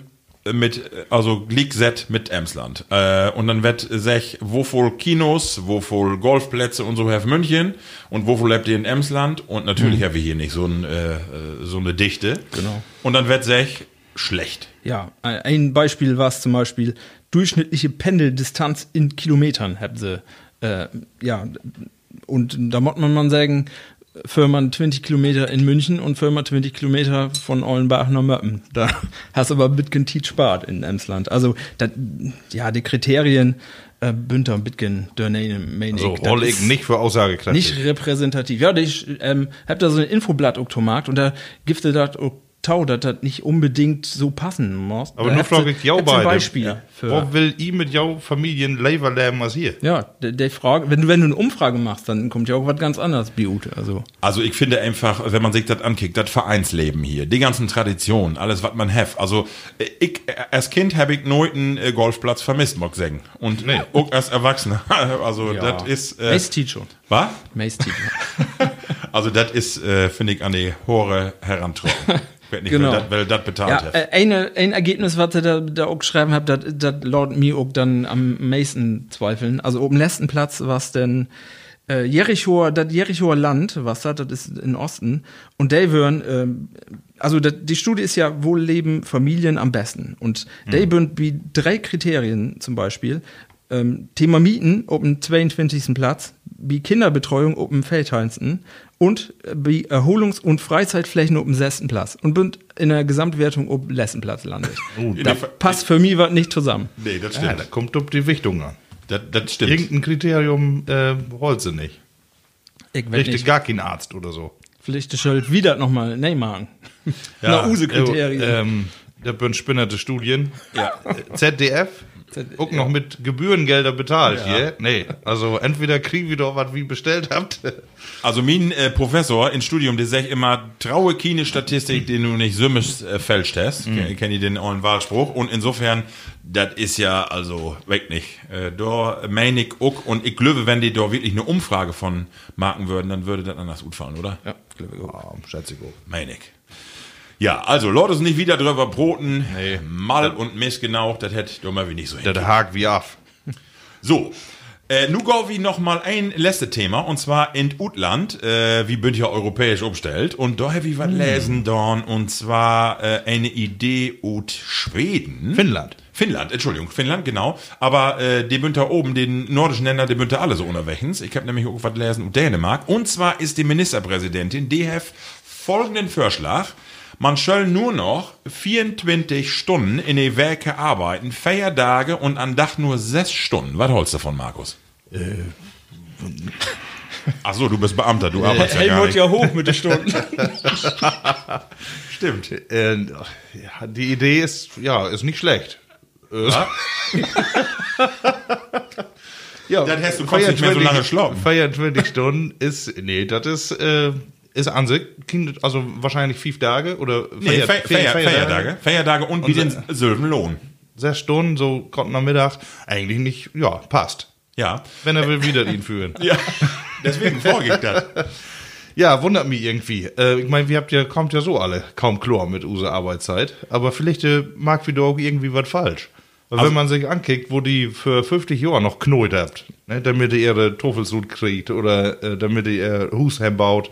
mit, äh, also League-Set mit Emsland. Äh, und dann wird sich, wo voll Kinos, wo voll Golfplätze und so have München und wo voll lebt ihr in Emsland und natürlich haben wir hier nicht so, ein, äh, äh, so eine Dichte. Genau. Und dann wird sich schlecht. Ja, ein- Beispiel war es zum Beispiel durchschnittliche Pendeldistanz in Kilometern habt sie. Äh, ja, und da muss man mal sagen, Firma 20 Kilometer in München und Firma 20 Kilometer von Ollenbach nach Möppen. Da *laughs* hast du aber bisschen Tiet spart in Emsland. Also, dat, ja, die Kriterien äh, Bünter bisschen Dörnane, meine So, ich. Das hol ich ist nicht für aussagekräftig. nicht repräsentativ. Ja, ich ähm, hab da so ein Infoblatt gemacht und da gifte das tau, dass das nicht unbedingt so passen muss. Aber da nur frage ich ein beide. Beispiel. Wo will ich mit jou Familien Lever leben als hier? Ja, der, der Frage, wenn du, wenn du eine Umfrage machst, dann kommt ja auch was ganz anderes, Biute. Also, Also ich finde einfach, wenn man sich das ankickt, das Vereinsleben hier, die ganzen Traditionen, alles, was man hat. Also ich, als Kind habe ich einen äh, Golfplatz vermisst, mag ich sagen. Und auch als Erwachsener. *laughs* Also das ist... Äh, Mace Teach schon. was? Mace Teach. *laughs* Also das ist, äh, finde ich, an die Hore herantrauen. *laughs* Ich werd nicht, Genau. weil das- weil das bezahlt Ja, hat. äh, eine, ein Ergebnis, was ihr da, da auch geschrieben habt, das, das laut mir auch dann am meisten zweifeln. Also oben letzten Platz was denn äh, Jerichoer, das Jerichoer Land, was das, das ist in Osten. Und die würden, ähm, also dat, die Studie ist ja, wo leben Familien am besten? Und die würden wie drei Kriterien zum Beispiel. Ähm, Thema Mieten dem 22. Platz, wie Kinderbetreuung auf dem und äh, wie Erholungs- und Freizeitflächen auf dem sechsten Platz und bin in der Gesamtwertung auf dem letzten Platz landet. *laughs* In da passt für mich was nicht zusammen. nee, das Ja, stimmt. da kommt auf die Wichtung an. das, das stimmt. Irgendein Kriterium äh, rollt sie nicht. Ich Richtig nicht. gar kein Arzt oder so. Vielleicht ist halt wieder nochmal Neymar. Ja, *laughs* Use-Kriterien. Äh, ähm, da bin spinnerte Studien. Ja. ZDF. Auch noch mit Gebührengelder bezahlt hier. Nee, also entweder kriegen wir doch was wie bestellt habt. Also mein äh, Professor im Studium, der sagt immer, traue keine Statistik, den du nicht sümmisch äh, fälscht hast. Mhm. Kenne ich den ollen Wahlspruch. Und insofern, das ist ja also weg nicht. Äh, da meine ich auch, und ich glaube, wenn die da wirklich eine Umfrage von marken würden, dann würde das anders gut fallen, oder? Ja, glaube ich auch. Oh, schätze ich auch. Meine ich. Ja, also Leute sind nicht wieder drüber broten. Nee. Mal und missgenaucht, das hätte doch mal wie nicht so hin. Der hakt wie af. *laughs* So. Äh, nu wie noch mal ein letztes Thema und zwar in Utland, äh, wie bünd ja europäisch umstellt und da habe ich was lesen dorn und zwar äh, eine Idee ut Schweden. Finnland. Finnland, Entschuldigung, Finnland, genau. Aber äh, die bünd da oben, den nordischen Länder, die bünd da alle so unterwegs. Ich habe nämlich auch was lesen ut Dänemark. Und zwar ist die Ministerpräsidentin, die hat folgenden Vorschlag. Man soll nur noch 24 Stunden in die Werke arbeiten, Feiertage und an Dach nur 6 Stunden. Was holst du davon, Markus? Ach so, du bist Beamter, du arbeitest ja gar Helmut nicht. ja hoch mit den Stunden. *laughs* Stimmt. Äh, ja, die Idee ist, ja, ist nicht schlecht. Äh, ja, *laughs* Dann hast du- nicht mehr so lange schlafen. 24 Stunden ist, nee, das ist, äh, ist an sich, also wahrscheinlich fünf Tage oder Nee, Feier- Fe Feier Feier- Feiertage. Feiertage und wie den Und- selben Lohn. Sechs Stunden, so konnten am Mittag, eigentlich nicht, ja, passt. Ja. Wenn er will, wieder ihn führen. *laughs* Ja. Deswegen ich das. *laughs* Ja, wundert mich irgendwie. Äh, ich meine, wir habt ja, kommt ja so alle kaum klar mit unserer Arbeitszeit. Aber vielleicht äh, mag wieder auch irgendwie was falsch. Weil Also- wenn man sich ankickt, wo die für 50 Jahre noch knollt habt, ne, damit ihr ihre Toffelsud kriegt oder äh, damit ihr Husheim baut,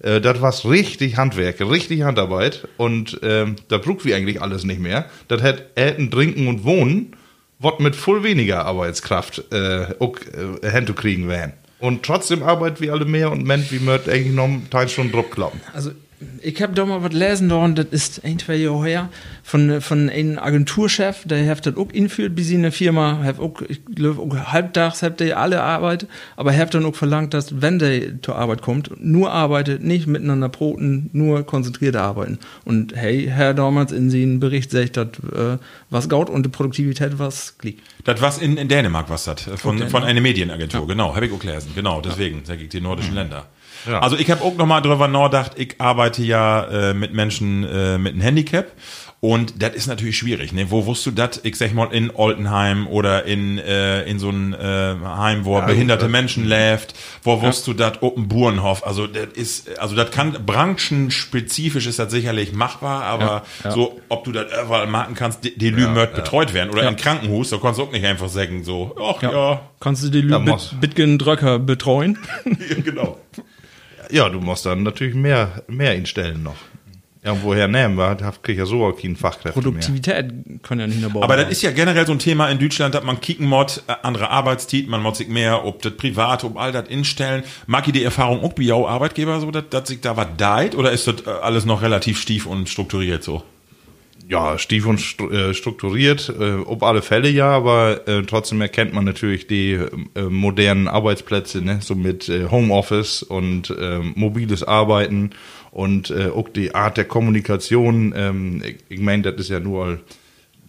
äh, das war's richtig Handwerk, richtig Handarbeit. Und ähm, da braucht wir eigentlich alles nicht mehr. Das hat Äten, Trinken und Wohnen, was mit voll weniger Arbeitskraft äh, auch äh, hinzukriegen wären. Und trotzdem arbeiten wir alle mehr und Mensch, wie möcht eigentlich noch einen Teil schon Druck klappen. Also, ich habe doch mal was lesen, da, und das ist ein, zwei Jahre her, von, von einem Agenturchef, der hat das auch inführt, bis in der Firma, hat auch, ich glaube, auch halbtags habt ihr alle Arbeit, aber hat dann auch verlangt, dass, wenn der zur Arbeit kommt, nur arbeitet, nicht miteinander broten, nur konzentriert arbeiten. Und hey, Herr damals in seinem Bericht sagt, dass, äh, was gaut und die Produktivität was klick. Das was in, in Dänemark was das von Okay, von ja. einer Medienagentur genau habe ich auch gelesen genau deswegen sage ich die nordischen Länder Ja. also ich habe auch noch mal drüber nachgedacht ich arbeite ja äh, mit Menschen äh, mit einem Handicap. Und das ist natürlich schwierig ne? Wo wusst du das? Ich sag mal in Oltenheim oder in äh, in so ein äh, Heim wo behinderte Menschen läft. Wo wusst du das? Open Burenhof. Also das ist also das kann branchenspezifisch ist das sicherlich machbar aber so ob du das überall machen kannst Lümert betreut werden. Oder im Krankenhaus da kannst du auch nicht einfach sagen so ach ja, Kannst du die Ja, Lü muss. Bit Bitgen Dröcker betreuen? *laughs* genau Ja, du musst dann natürlich mehr, mehr instellen noch. Ja, woher nehmen wir? Da krieg ich ja so auch keinen Fachkräfte mehr. Produktivität kann ja nicht mehr bauen. Aber das ist ja generell so ein Thema in Deutschland, dass man kicken mod, äh, andere Arbeitszeit, man mod sich mehr, ob das privat, ob all das instellen. Mag ich die Erfahrung auch bei jou Arbeitgeber so, dass, dass sich da was deit oder ist das äh, alles noch relativ stief und strukturiert so? Ja, stief und äh, strukturiert, äh, ob alle Fälle ja, aber äh, trotzdem erkennt man natürlich die äh, modernen Arbeitsplätze, ne? so mit äh, Homeoffice und äh, mobiles Arbeiten und äh, auch die Art der Kommunikation. Ähm, ich ich meine, das ist ja nur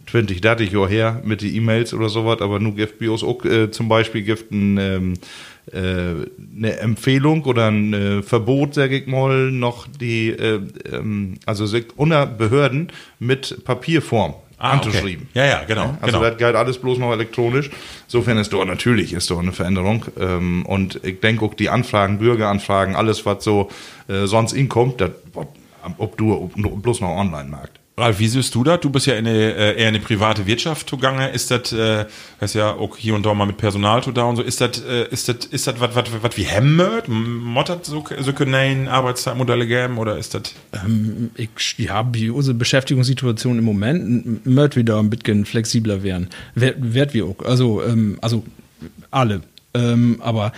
20, 30 Jahre her mit die E-Mails oder sowas, aber nur gibt BIOS auch äh, zum Beispiel gibt ein, ähm, äh, eine Empfehlung oder ein äh, Verbot, sag ich mal, noch die, äh, ähm, also unter Behörden mit Papierform anzuschreiben. Ah, Ja, ja, genau. Also genau. das geht alles bloß noch elektronisch. Insofern ist doch natürlich ist doch eine Veränderung. Ähm, und ich denke auch die Anfragen, Bürgeranfragen, alles was so äh, sonst inkommt, das, ob du ob, bloß noch online magst. Ralf, wie siehst du das? Du bist ja in eine, äh, eher in eine private Wirtschaft zugange. Ist das, äh, hast ja auch hier und da mal mit Personal zu da und so. Ist das, äh, ist das, ist das was, was, was wie Hemmert? Mottert so, so können Arbeitszeitmodelle geben oder ist das? ich, ja, die, unsere Beschäftigungssituation im Moment wird wieder ein bisschen flexibler werden. Werd, werd wir auch. Also, ähm, also alle. Ähm, aber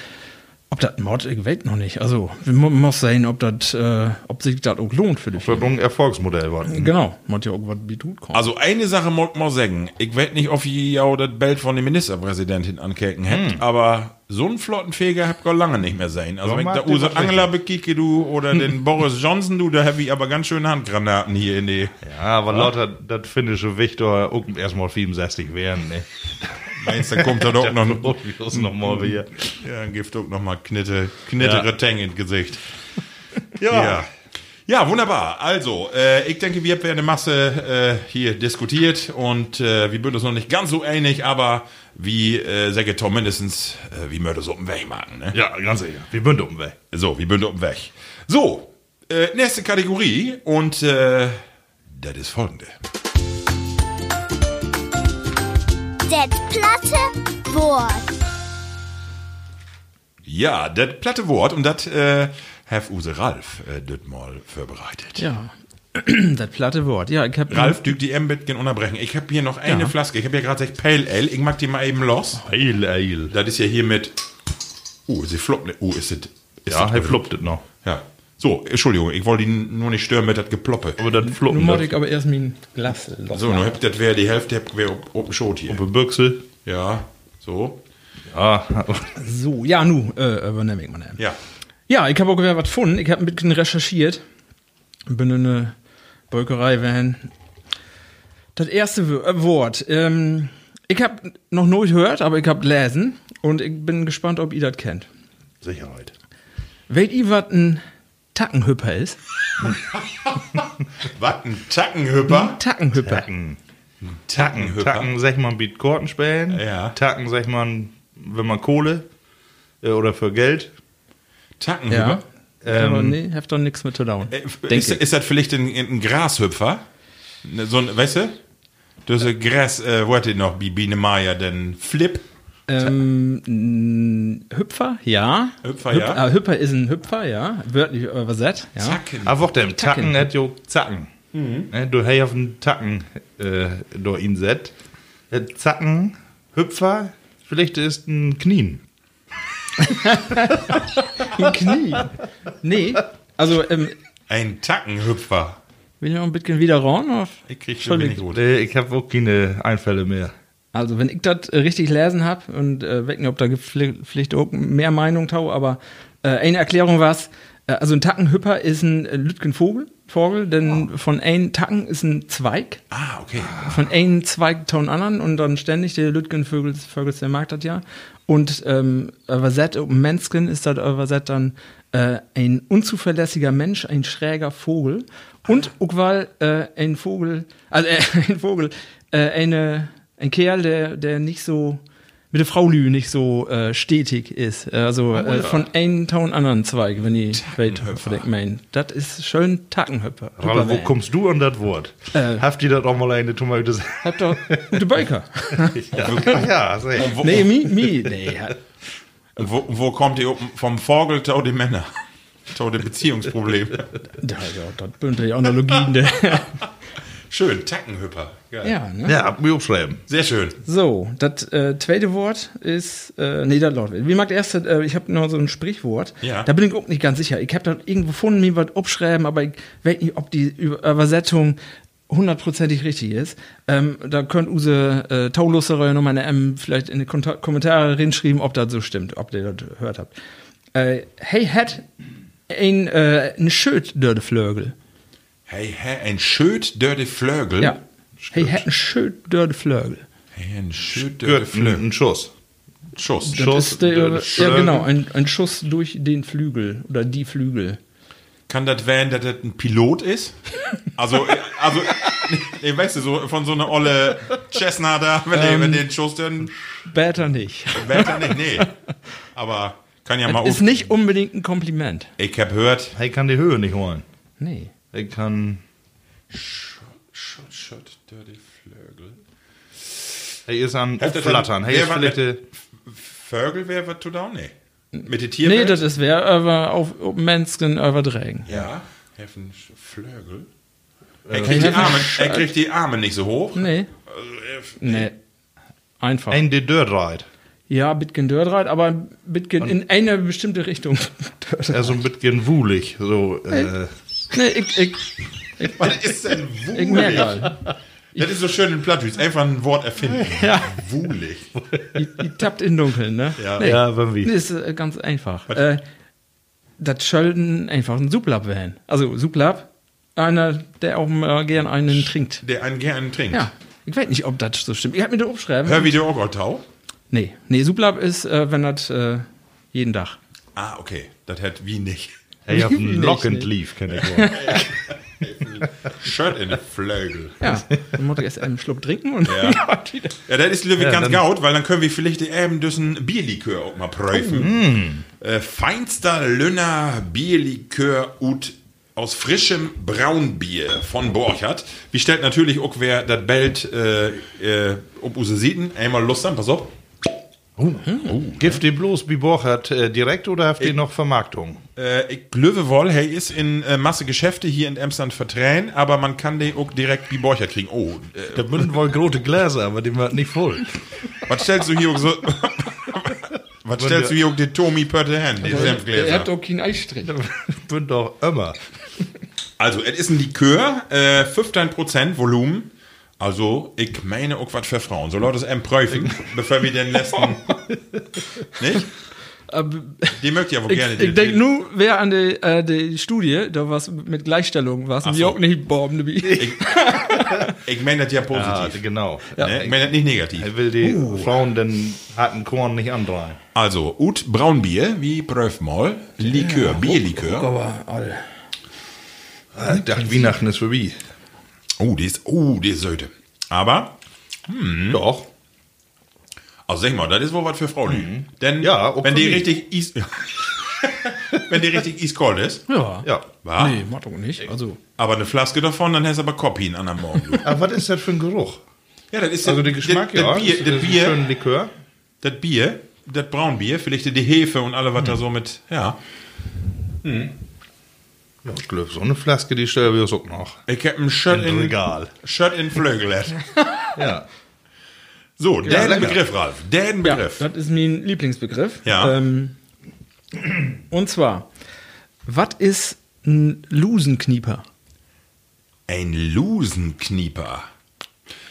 ob das Mord, ich weiß noch nicht. Also, wir mu- muss sehen, ob das, äh, ob sich das auch lohnt für die Das wird Firma. ein Erfolgsmodell werden. Genau, muss ja auch was wie tut kommen. Also eine Sache mag man sagen. Ich weiß nicht, ob ihr ja das Bild von der Ministerpräsidentin ankecken habt, aber so einen Flottenfeger habt ihr lange nicht mehr sein. Also Ja, wenn ich da was Angela bekicke, du, oder den Boris Johnson, du, da habe ich aber ganz schöne Handgranaten hier in die... Ja, aber lauter das finnische auch erstmal 65 werden, ne? Meinst, da kommt da doch noch, noch mal wieder. ja, dann gibt auch noch mal Knitte, knittere Ja. Tang ins Gesicht. *laughs* Ja. Ja, wunderbar. Also, äh, ich denke, wir haben eine Masse äh, hier diskutiert und äh, wir sind uns noch nicht ganz so ähnlich, aber wie, äh, sage Tom, mindestens, äh, wie wir so um den Weg machen. Ne? Ja, ganz sicher. Wir bünden um weg. So, wir sind um den Weg. So, äh, nächste Kategorie und äh, das ist folgende. Das platte Wort. Ja, das platte Wort und das äh, hat Use Ralf äh, das mal vorbereitet. ja. *clears throat* das platte Wort. Ja, ich hab Ralf, du die M-Bitgen unterbrechen. Ich habe hier noch eine Ja. Flaske. Ich habe ja gerade gesagt Pale Ale. Ich mag die mal eben los. Eil, eil. Das ist ja hier mit. Uh, sie floppt. Uh, ist es. Ja, das er drin? fluppt es noch. Ja. So, Entschuldigung, ich wollte ihn nur nicht stören mit das Geploppe. Aber das Nun fluppen, muss das ich aber erst mein Glas. So, nur habt das wäre die Hälfte wäre Open Shot hier. auf der Büchse. Ja, so. Ja, So, ja, nu, äh, übernehme ich mal. Ja. Ja, ich habe auch wieder was gefunden. Ich habe ein bisschen recherchiert. Bin in eine Bäukerei, wenn. Das erste äh, Wort. Ähm, ich habe noch nicht gehört, aber ich habe lesen. Und ich bin gespannt, ob ihr das kennt. Sicherheit. Weet ihr, was ein Tackenhüpper ist? Was, ein Tackenhüpper? Tackenhüpper. Tacken. Tackenhüpper. Tacken, sag ich mal, bietet Korten spielen. Ja. Tacken, sag ich mal, wenn man Kohle äh, oder für Geld. Tackenhüpper? Ja. aber nee, habt doch nichts mit zu tun. Äh, Ist, ist das vielleicht ein, ein Grashüpfer? Ne, So ein, weißt du? Das ist Gras, äh, wo hat die noch, Biene Meier, denn Flip? Ähm, Hüpfer, ja. Hüpfer, Hüp- ja. äh, Hüpper ist ein Hüpfer, ja. Wörtlich übersetzt, ja. Zacken. Aber auch dem Tacken. Hat jo Zacken. Ne, du hast auf den Tacken äh, do ihn set. Zacken, Hüpfer, vielleicht ist ein Knien. *laughs* Ein Knie. Nee, also, ähm, Ein Tackenhüpfer. will ich noch ein bisschen wieder ran? Auf? Ich krieg schon nicht Entschuldigung. gut. Nee, ich habe auch keine Einfälle mehr. Also, wenn ich das äh, richtig lesen habe und äh, wecken, ob da gibt vielleicht auch mehr Meinung tau, aber äh, eine Erklärung war's. Äh, also ein Tackenhüpper ist ein äh, Lütgenvogel, Vogel, denn von einem Tacken ist ein Zweig, Ah, okay. von einem Zweig ton anderen und dann ständig der Lütgenvögel, Vögel, der mag das ja. Und ähm, übersetzt, Menschen ist das übersetzt dann äh, ein unzuverlässiger Mensch, ein schräger Vogel und auch weil äh, ein Vogel, also äh, *laughs* ein Vogel, äh, eine, ein Kerl, der, der nicht so mit der Frau Lü nicht so äh, stetig ist. Also äh, von einem Ton anderen Zweig, wenn ich weit verdeckt mein. Das ist schön Tackenhüpper. Ralle, wo kommst du an das Wort? Äh. Habt ihr das auch mal eine Tomate? Habt doch gute Bäuker. *laughs* ja, ja. Wo, nee, mi, mi, nee. ja. wo, wo kommt ihr vom Vogel zu den Männer? Zu den Beziehungsproblemen. Ja, ja, das sind die Analogien. *laughs* Der. Schön, Tackenhüpper. Geil. ja, ne? Ja, mir aufschreiben. Sehr schön. So, das äh, zweite Wort ist, äh, nee, das lautet. Wie mag erst, äh, ich habe noch so ein Sprichwort. Ja. Da bin ich auch nicht ganz sicher. Ich habe da irgendwo gefunden, mir was abschreiben, aber ich weiß nicht, ob die Über- Übersetzung hundertprozentig richtig ist. Ähm, da könnt Use äh, Taulusserer nochmal eine M vielleicht in die Konta Kommentare reinschreiben, ob das so stimmt, ob ihr das gehört habt. Äh, hey, hat ein, äh, ein Schild Flögel. Hey, hey, ein Schöt dörde Flögel. Ja. Hey, hat ein Schild dörde Flögel. Hey, ein Schöt dörde Flögel. ein Schuss. Schuss. Das Schuss, ist der, ja, genau, ein, ein Schuss durch den Flügel oder die Flügel. Kann das werden, dass das ein Pilot ist? Also, äh, also, nee, weißt du, so von so einer olle Cessna da, wenn, der, wenn den Schuss dann, Später nicht. Wetter nicht, nee. Aber kann ja mal Ist auf- nicht unbedingt ein Kompliment. Ich hab gehört, Er kann die Höhe nicht holen. Nee. Er kann. Schöt dörde Flögel. Er ist an er Flattern. Er ist vielleicht. äh, Vögel wäre was zu down? Nee. Mit den Nee, Tierwelt? das ist wer aber auf auf Menschen übertragen. Ja, helfen Flögel. Äh, Er kriegt, die Arme, er kriegt die Arme nicht so hoch. Nee. Also, Nee. Einfach. Ein de Dörreit. ja, Bitgen Dörreit, aber Bitgen in eine bestimmte Richtung. *laughs* Er ist so ein bisschen wuhlig. So, äh, nee, ich, ich, *laughs* Was ist denn ich wuhlig? merke halt. Das ist so schön in Plattdeutsch. Einfach ein Wort erfinden. *laughs* Ja. Wuhlig. Ich, ich tappt in Dunkeln, ne? Ja. Nee. ja, wenn wie. Das ist äh, ganz einfach. Äh, das sollten einfach ein Suplab werden. Also Suplab, einer, der auch mal gern einen trinkt. Der einen gern trinkt. Ja. Ich weiß nicht, ob das so stimmt. Ich hab mir das aufschreiben. Hör Video auch Tau? Nee, nee, Suplab ist, äh, wenn das äh, jeden Tag. Ah, okay. Das hat wie nicht. Er hat Nicht, einen Lockentlief, kenn ich auch. *laughs* Shirt in den Flögel. Ja, dann muss ich erst einen Schluck trinken und Ja. ja. wieder. Ja, das ist Löwig Ja, ganz dann- gaut, weil dann können wir vielleicht eben diesen Bierlikör auch mal prüfen. Äh, feinster Lünner Bierlikör ut aus frischem Braunbier von Borchardt. Wie stellt natürlich auch wer das Belt äh, äh, ob use Sieten. Einmal Lust an, pass auf. Gift die bloß wie Borchert äh, direkt oder habt ihr noch Vermarktung? Äh, ich glaube wohl, hey, ist in äh, Masse Geschäfte hier in Emsland vertränen, aber man kann den auch direkt wie Borchardt kriegen. Oh, äh, Da münden wohl große Gläser, aber die wird nicht voll. was stellst du hier auch so... *laughs* Was stellst du hier auch den Tommy Pötte hin, die Er Senfgläser? hat auch keinen Eisstrich. Bünd doch immer. Also, es ist ein Likör, äh, 15% Volumen. Also, ich meine auch was für Frauen. So laut es M prüfen, bevor wir den letzten *laughs* Nicht? Die mögt ja wohl Ich, gerne. ich denke nur, wer an die, äh, die Studie, da was mit Gleichstellung was, Ach die so. auch nicht bomben, wie. *laughs* Ich meine das ja Ja, positiv. genau. ne? Ich meine das nicht negativ. Er will die Frauen den harten Korn nicht andrehen. Also, Ut Braunbier, wie prüf mal. Likör, Bierlikör. Aber, alle. Ich dachte, Weihnachten ist vorbei. Oh, die ist, oh, die ist Söte. Aber, Doch. also sag mal, das ist wohl was für Frauen. Denn, Ja, auch wenn für die mich. richtig is *laughs* wenn die richtig iskalt ist, Ja. Ja. war, Nee, macht doch nicht. Also, aber eine Flaske davon, dann hast du aber Kopien an am Morgen. du. *laughs* Aber was ist das für ein Geruch? ja, das ist Also der Geschmack, das, ja. Das Bier, das Bier, schöner Likör. das Bier, das Braunbier, vielleicht die Hefe und alle, was da so mit, ja. Ja, ich glaube, so eine Flaske, die stellen wir uns auch noch. Ich hab ein Shirt in, Regal. Shirt in Flögel. *laughs* Ja. So, der lecker. Begriff, Ralf. Der ja, Begriff. das ist mein Lieblingsbegriff. Ja. Ähm, und zwar, was ist ein Lusenknieper? Ein Lusenknieper.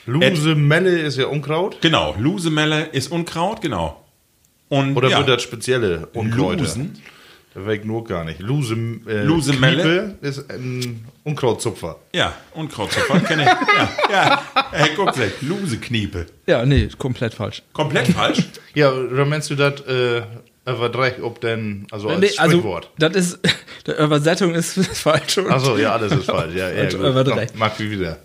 Luse Melle ist ja Unkraut. Genau, Lusemelle ist Unkraut, genau. Und Oder ja, wird das spezielle Unkräuter? Lusen? Weg nur gar nicht. Luse, äh, Luse Melle? Kniepe ist ein Unkrautzupfer. Ja, Unkrautzupfer kenne ich. Ja, ja. Hey, guck mal, Lusekniepe. Ja, nee, komplett falsch. Komplett falsch. Ja, oder meinst du das äh, überdreht, ob denn, also als Nee, also, Sprichwort? das ist, *laughs* die Übersetzung ist *laughs* falsch. Achso, ja, alles ist falsch. Ja, *laughs* ja, gut. Mag wie wieder.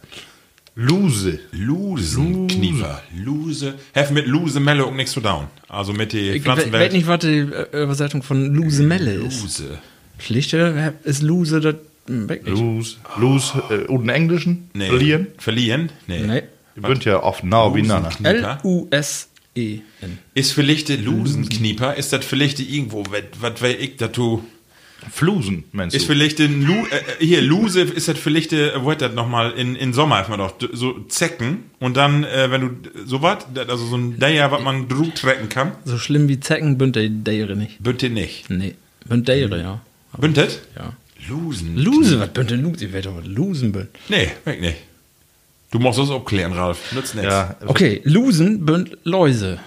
Luse. Lusenknieper. Luse. Hef mit Lusemelle und nichts zu down. Also mit die Ich we- Pflanzenwelt. weiß nicht, was die äh, Übersetzung von Lusemelle ist. Luse. Schlichte ist Luse, das hm, weg nicht. Lose. Lose. Äh, und im Englischen? Nee. Verlieren. Verlieren? Nee. Nee. Die sind ja oft nah beieinander. L-U-S-E-N. Ist vielleicht der Lusenknieper, ist das vielleicht irgendwo, was weiß ich dazu. Flusen, meinst Ist du? vielleicht ein Lu, äh, hier, Luse ist das vielleicht, äh, wo hat das nochmal, in, in Sommer hat man doch so Zecken und dann, äh, wenn du so was, also so ein Deier, was man drüber trecken kann, So schlimm wie Zecken bünd der Deiere nicht. bündte nicht. Nee, bünd Deiere, ja. Aber, Bündet? ja. Lusen. Luse, was bünd denn Luse? Ich weiß doch, was Lusen bünd. Nee, weg nicht. Du musst das abklären, Ralf. Nützt nichts. Ja, Okay, Lusen bünd Läuse.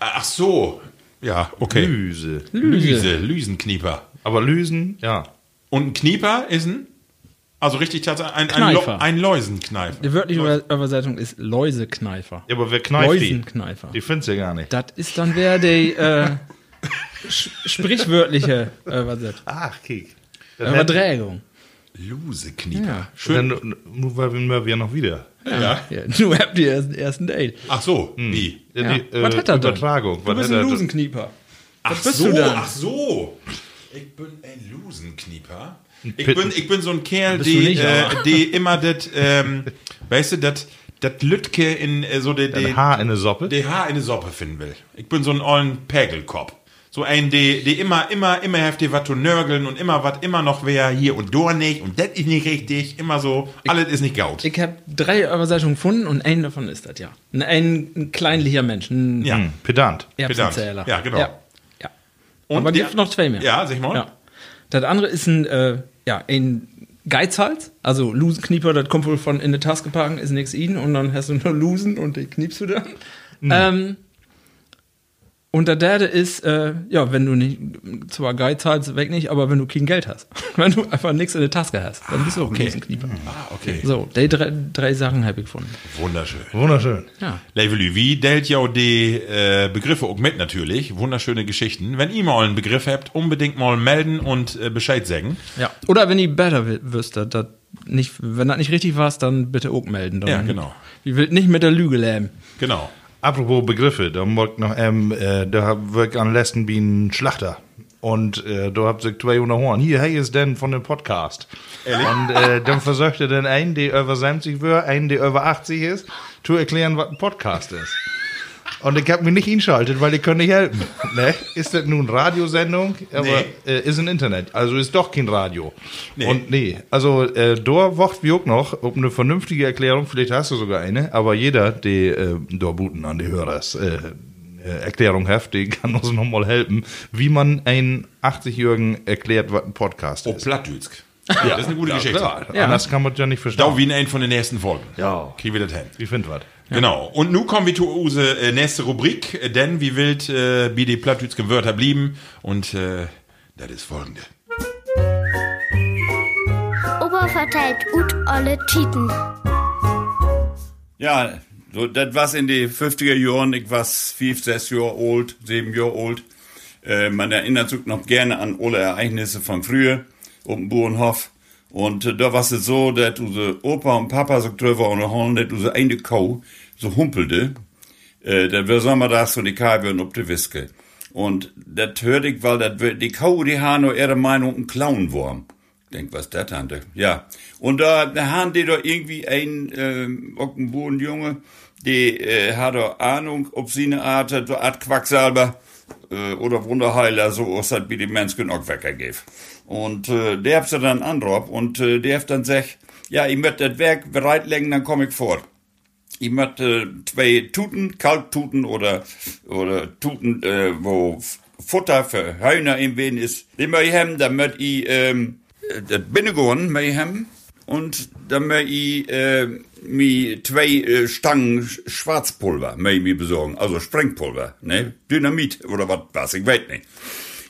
Ach so. Ja, okay. Lüse. Lüse, Lüsenknieper. Aber Lüsen, ja. Und ein Knieper ist ein, also richtig tatsächlich, ein, ein, Lo, ein Läusenkneifer. Die wörtliche Über- Übersetzung ist Läusekneifer. Ja, aber wer kneift die? Läusenkneifer. Die findest du ja gar nicht. Das ist dann wer die äh, sch- sprichwörtliche Übersetzung. Ach. Das hätte- Übertragung. Luseknieper. Ja. Schön. Dann, nur weil wir ja noch wieder. Ja. Ja, du habt die ersten, ersten Date. Ach so, wie? Ja, Ja. die, äh, was hat er dann? Übertragung. Du Was bist ein er- Lusenknieper. Ach so, du dann? ach so. Ich bin ein Lusenknieper. Ich bin, ich bin so ein Kerl, die, nicht, äh, die immer das, ähm, *laughs* weißt du, das das Lütke in äh, so der Haar in der Suppe? der Haar in eine Suppe finden will. Ich bin so ein ollen Pägelkopf. So ein, der der immer, immer, immer heftig was zu nörgeln und immer was, immer noch wer hier und da nicht und das ist nicht richtig. Immer so, alles ist nicht gaut. Ich habe drei Übersetzungen gefunden und ein davon ist das, ja. Ein, ein, ein kleinlicher Mensch, ein Ja. Hm, Pedant. Erbsenzähler. Ja, genau. Ja. Und Aber der- gibt noch zwei mehr. Ja, sag mal. Ja. Das andere ist ein, äh, ja, ein Geizhals, also Lusenknieper, das kommt wohl von in der Taske packen, ist nix ihn und dann hast du nur Lusen und die kniepst du dann. Mhm. Ähm, und der dritte ist, äh, ja, wenn du nicht, zwar Geizhals weg nicht, aber wenn du kein Geld hast. *laughs* wenn du einfach nichts in der Taske hast, dann bist du auch ein Lusenknieper. Ah, okay. So, die drei, drei Sachen habe ich gefunden. Wunderschön. Wunderschön. Ja. Levelü, wie delt ja die äh, Begriffe auch mit natürlich. Wunderschöne Geschichten. Wenn ihr mal einen Begriff habt, unbedingt mal melden und äh, Bescheid sagen. Ja. Oder wenn ihr besser dass das nicht, wenn das nicht richtig war, dann bitte auch melden. Dann Ja, genau. Ich will nicht mit der Lüge lähmen. Genau. Apropos Begriffe, da mag noch, ähm, äh, da wirkt an letzten wie ein Schlachter. Und äh, da habt ihr zwei unter Horn. Hier, hey, ist denn von dem Podcast. Und äh, dann versucht er dann einen, der über 70 wird, einen, der über 80 ist, zu erklären, was ein Podcast ist. Und ich hab mich nicht einschaltet, weil ich kann nicht helfen. Ne? Ist das nun Radiosendung? Aber Nee. äh, ist ein Internet, also ist doch kein Radio. Nee. Und nee, also äh, da wacht wir auch noch, ob eine vernünftige Erklärung, vielleicht hast du sogar eine, aber jeder, der äh, da buten an die Hörers äh, äh, Erklärung hat, die kann uns nochmal helfen, wie man einen 80-Jährigen erklärt, was ein Podcast Oh, ist. Plattdütsk. Ja, das ist eine gute Geschichte. Klar, Ja. anders kann man ja nicht Da verstehen. wie in einer von den nächsten Folgen. Ja. Kriegen wir das hin. Wie findet Genau. Und nun kommen wir zu unsere äh, nächste Rubrik, äh, denn wie wild äh, wie die Plattdütschen Wörter blieben. Und äh, das ist folgende. Opa verteilt ut alle Titen. Ja, so, das was in die 50er Jahren, ich war 5, 6 Jahre alt, 7 Jahre alt. Äh, man erinnert sich noch gerne an alle Ereignisse von früher, auf dem Bauernhof. Und äh, da war es so, dass unsere Opa und Papa so drüber und holen, dass unsere eine Kuh so humpelte. Äh, dann wir sagen wir das so die Kalbe auf die Wiske. Und das hörte ich, weil das, die Kuh, die haben nur ihre Meinung ein Clownwurm. Denk, was der Tante? Ja. Und da, haben die doch irgendwie ein, ähm, auch ein Bodenjunge, die äh, hat doch Ahnung, ob sie eine Art, so Art Quacksalber äh, oder Wunderheiler, so das wie die Menschen auch weggegeben. Und äh, der hat sie dann andrauf und äh, der hat dann gesagt, ja, ich möchte das Werk bereitlegen, dann komme ich fort. Ich möchte äh, zwei Tuten, Kalktuten oder, oder Tuten, äh, wo Futter für Hühner im Wen ist, die möchte ich haben, dann möchte ich, ähm, äh, das Binnegorn möchte ich haben und dann möchte ich, äh, mir zwei äh, Stangen Sch- Schwarzpulver möchte ich mir besorgen, also Sprengpulver, ne, Dynamit oder was, was, ich weiß nicht.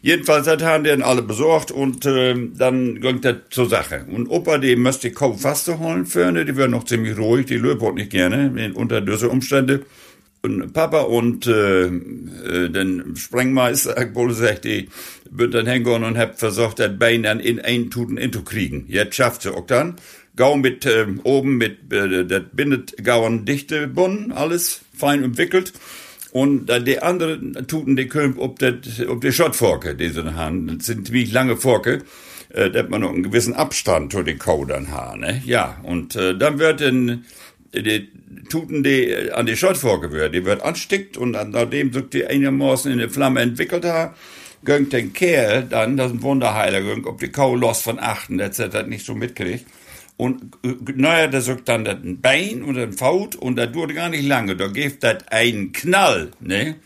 Jedenfalls hat haben den alle besorgt und ähm, dann ging das zur Sache. Und Opa, die müsste kaum Faste holen für, ne? die wäre noch ziemlich ruhig, die löbt nicht gerne unter diese Umstände. Und Papa und äh, äh, den Sprengmeister, *laughs* wohl sagt, die wird dann hängen und hab versucht, das Bein dann in ein Tuten into. Jetzt schafft sie auch dann. Gau mit äh, oben mit, äh, das bindet Gauen dichte Bunnen, alles fein umwickelt. Und die anderen Tuten, die können ob das, ob die Schottforke, die sie haben. Das sind wie lange Forke, äh, dass man noch einen gewissen Abstand zu den Kau dann haben, ne? Ja, und äh, dann wird dann die Tuten, die äh, an die Schottforke wird, die wird anstickt und dann, nachdem sich die einigermaßen in der Flamme entwickelt hat, gönnt den Kerl dann, das ist ein Wunderheiler, gönnt, ob die Kau los von achten, das nicht so mitkriegt. Und äh, naja, da sagt dann das ein Bein und ein Faut und das dauert gar nicht lange. Da gibt das einen Knall, ne?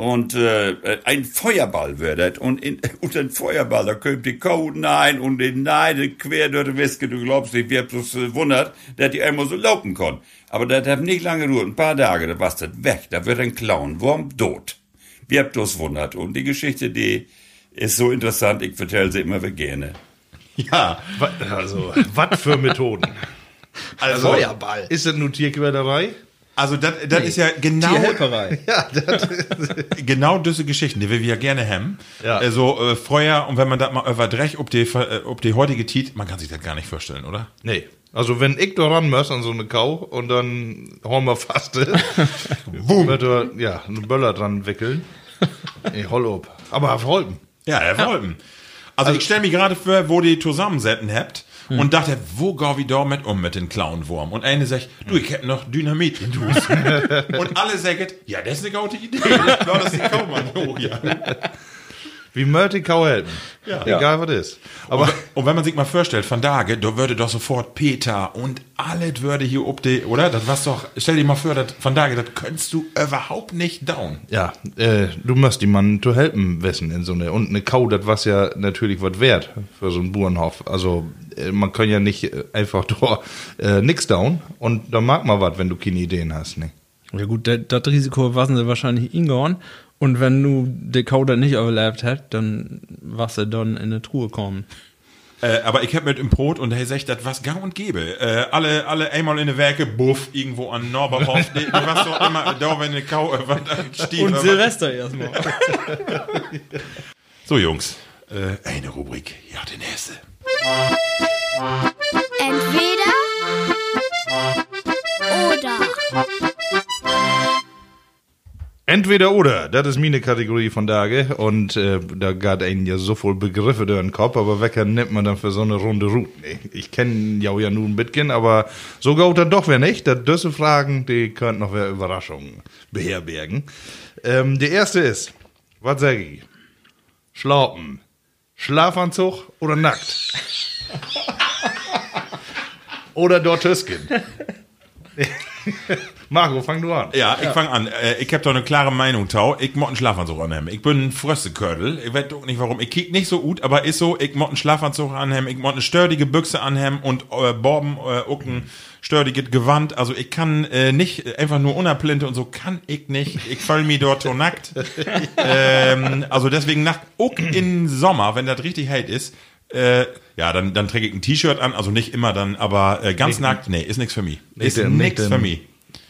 Und äh, ein Feuerball wird das. Und in, *laughs* und ein Feuerball, da kommt die Kuh nein und den Neide quer durch die Wiske. Du glaubst nicht, habt bloß äh, wundert, dass die einmal so laufen kann. Aber das hat nicht lange gedauert. Ein paar Tage, da war's das weg. Da wird ein Clown, Wurm, tot. Wir habt bloß wundert. Und die Geschichte, die ist so interessant, ich vertelle sie immer wieder gerne. *laughs* Ja, Also, was für Methoden? Also, Feuerball. Ist das nur Tierquälerei? also das das ist ja genau, Tierhelferei. *laughs* Ja, das, genau diese Geschichten, die wir ja gerne haben. Ja. Also äh, Feuer und wenn man das mal überdrecht, ob die, äh, ob die heutige Tiet, man kann sich das gar nicht vorstellen, oder? nee. Also, wenn ich da ran muss an so eine Kau und dann hauen wir fast, *laughs* wird er, ja, einen Böller dran wickeln. Ich hol ob. Aber auf Holpen. Ja, Herr Wolpen. Also, ich stelle mich gerade vor, wo die zusammensetzen habt und dachte, wo gau wie da mit um mit den Clownwurm? Und eine sagt, du, ich hab noch Dynamit in *laughs* und alle sagen, ja, das ist eine gute Idee. *laughs* Das war das die Kaumann. Oh, ja. Wie Kau helfen? Ja. Egal, was ist. Aber, Und, und wenn man sich mal vorstellt, von Dage, da würde doch sofort Peter und alles würde hier ob die, oder? Das war's doch, stell dir mal vor, das, von Dage, das könntest du überhaupt nicht down. ja, äh, du musst die Mann zu helfen wissen in so eine. Und eine Kau, das was ja natürlich was wert für so einen Bauernhof. Also, äh, man kann ja nicht äh, einfach *laughs* da äh, nix down. Und da mag man was, wenn du keine Ideen hast, ne? Ja gut, das Risiko waren sie wahrscheinlich ingehauen. Und wenn du die Kau dann nicht überlebt hätt, dann warst du dann in eine Truhe kommen. Äh, aber ich hab mit im Brot und er sagt, das was gang und gäbe. Äh, alle, alle einmal in der Werke, buff, irgendwo an Norberhof. *laughs* Du warst doch immer da, wenn eine Kau über Stief. Und Silvester erstmal. *laughs* So, Jungs, äh, eine Rubrik. Ja, die nächste. Entweder oder. Entweder oder, das ist meine Kategorie von Tage und äh, da geht einen ja so voll Begriffe durch den Kopf, aber wecker nimmt man dann für so eine Runde Route. Nee, ich kenne ja ja nun ein bisschen, aber so geht dann doch wer nicht. Da diese Fragen, die könnten noch wer Überraschungen beherbergen. Ähm, die erste ist, was sag ich? Schlaupen, Schlafanzug oder nackt? *laughs* oder dort Tüsken? *laughs* *laughs* Marco, fang du an. Ja, ich fang an. Äh, ich hab doch eine klare Meinung, Tau. Ich mott einen Schlafanzug anhaben. Ich bin ein Fröstekördel. Ich weiß doch nicht warum. Ich kick nicht so gut, aber ist so, ich mott einen Schlafanzug anhaben. Ich mott eine stördige Büchse anhaben und äh, Borben, äh, auch ein stördiges Gewand. Also ich kann äh, nicht einfach nur unerplinte und so kann ich nicht. Ich fall mir dort so nackt. *laughs* ähm, also deswegen nackt, auch im Sommer, wenn das richtig heiß ist, äh, ja, dann, dann träge ich ein T-Shirt an, also nicht immer dann, aber äh, ganz nackt, nee, ist nix für mich. Ist den- nix nicht für mich.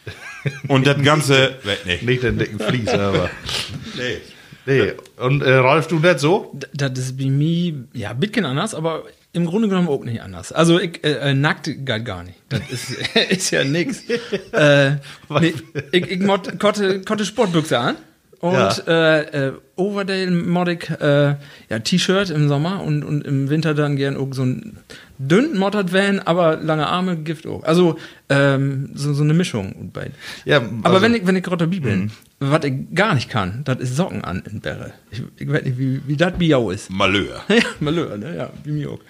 *laughs* Und das Ganze, nee, Nicht den dicken Fließ, aber. *laughs* nee. Nee. Und äh, Ralf, du nicht so? Das ist bei mir, ja, ein bisschen anders, aber im Grunde genommen auch nicht anders. Also, ich, äh, äh, nackt geht gar nicht. Das ist, *laughs* ist ja nix. äh, nee, ich, ich konnte Sportbüchse an. Und Ja. äh, äh, Overdale mod ich äh, ja, T-Shirt im Sommer und, und im Winter dann gern auch so ein dünn moddert Van, aber lange Arme, Gift auch. Also ähm, so, so eine Mischung. Und bei. Ja, aber also- Mhm. wenn ich, wenn ich gerade dabei bin, was ich gar nicht kann, das ist Socken an in Bäre. Ich, ich weiß nicht, wie, wie das Biau ist. Malheur. *laughs* Ja, Malheur, ne? Ja, wie mir auch.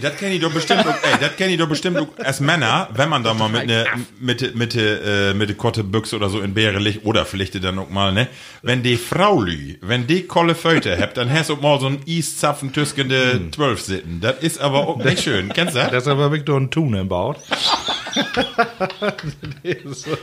Das kenne ich doch bestimmt, ey, das kenne ich doch bestimmt als Männer, wenn man da mal mit ne, mit, mit, äh, mit de Kotte Büchse oder so in Bäre liegt, oder vielleicht dann auch mal, ne, wenn die Frau lü, wenn die kolle Föte habt, dann hast du auch mal so ein Eiszapfen tüskende zwölf sitten. Das ist aber auch nicht schön. Kennst du das? Das aber Victor ein Thun im Baut. nee, *laughs* so.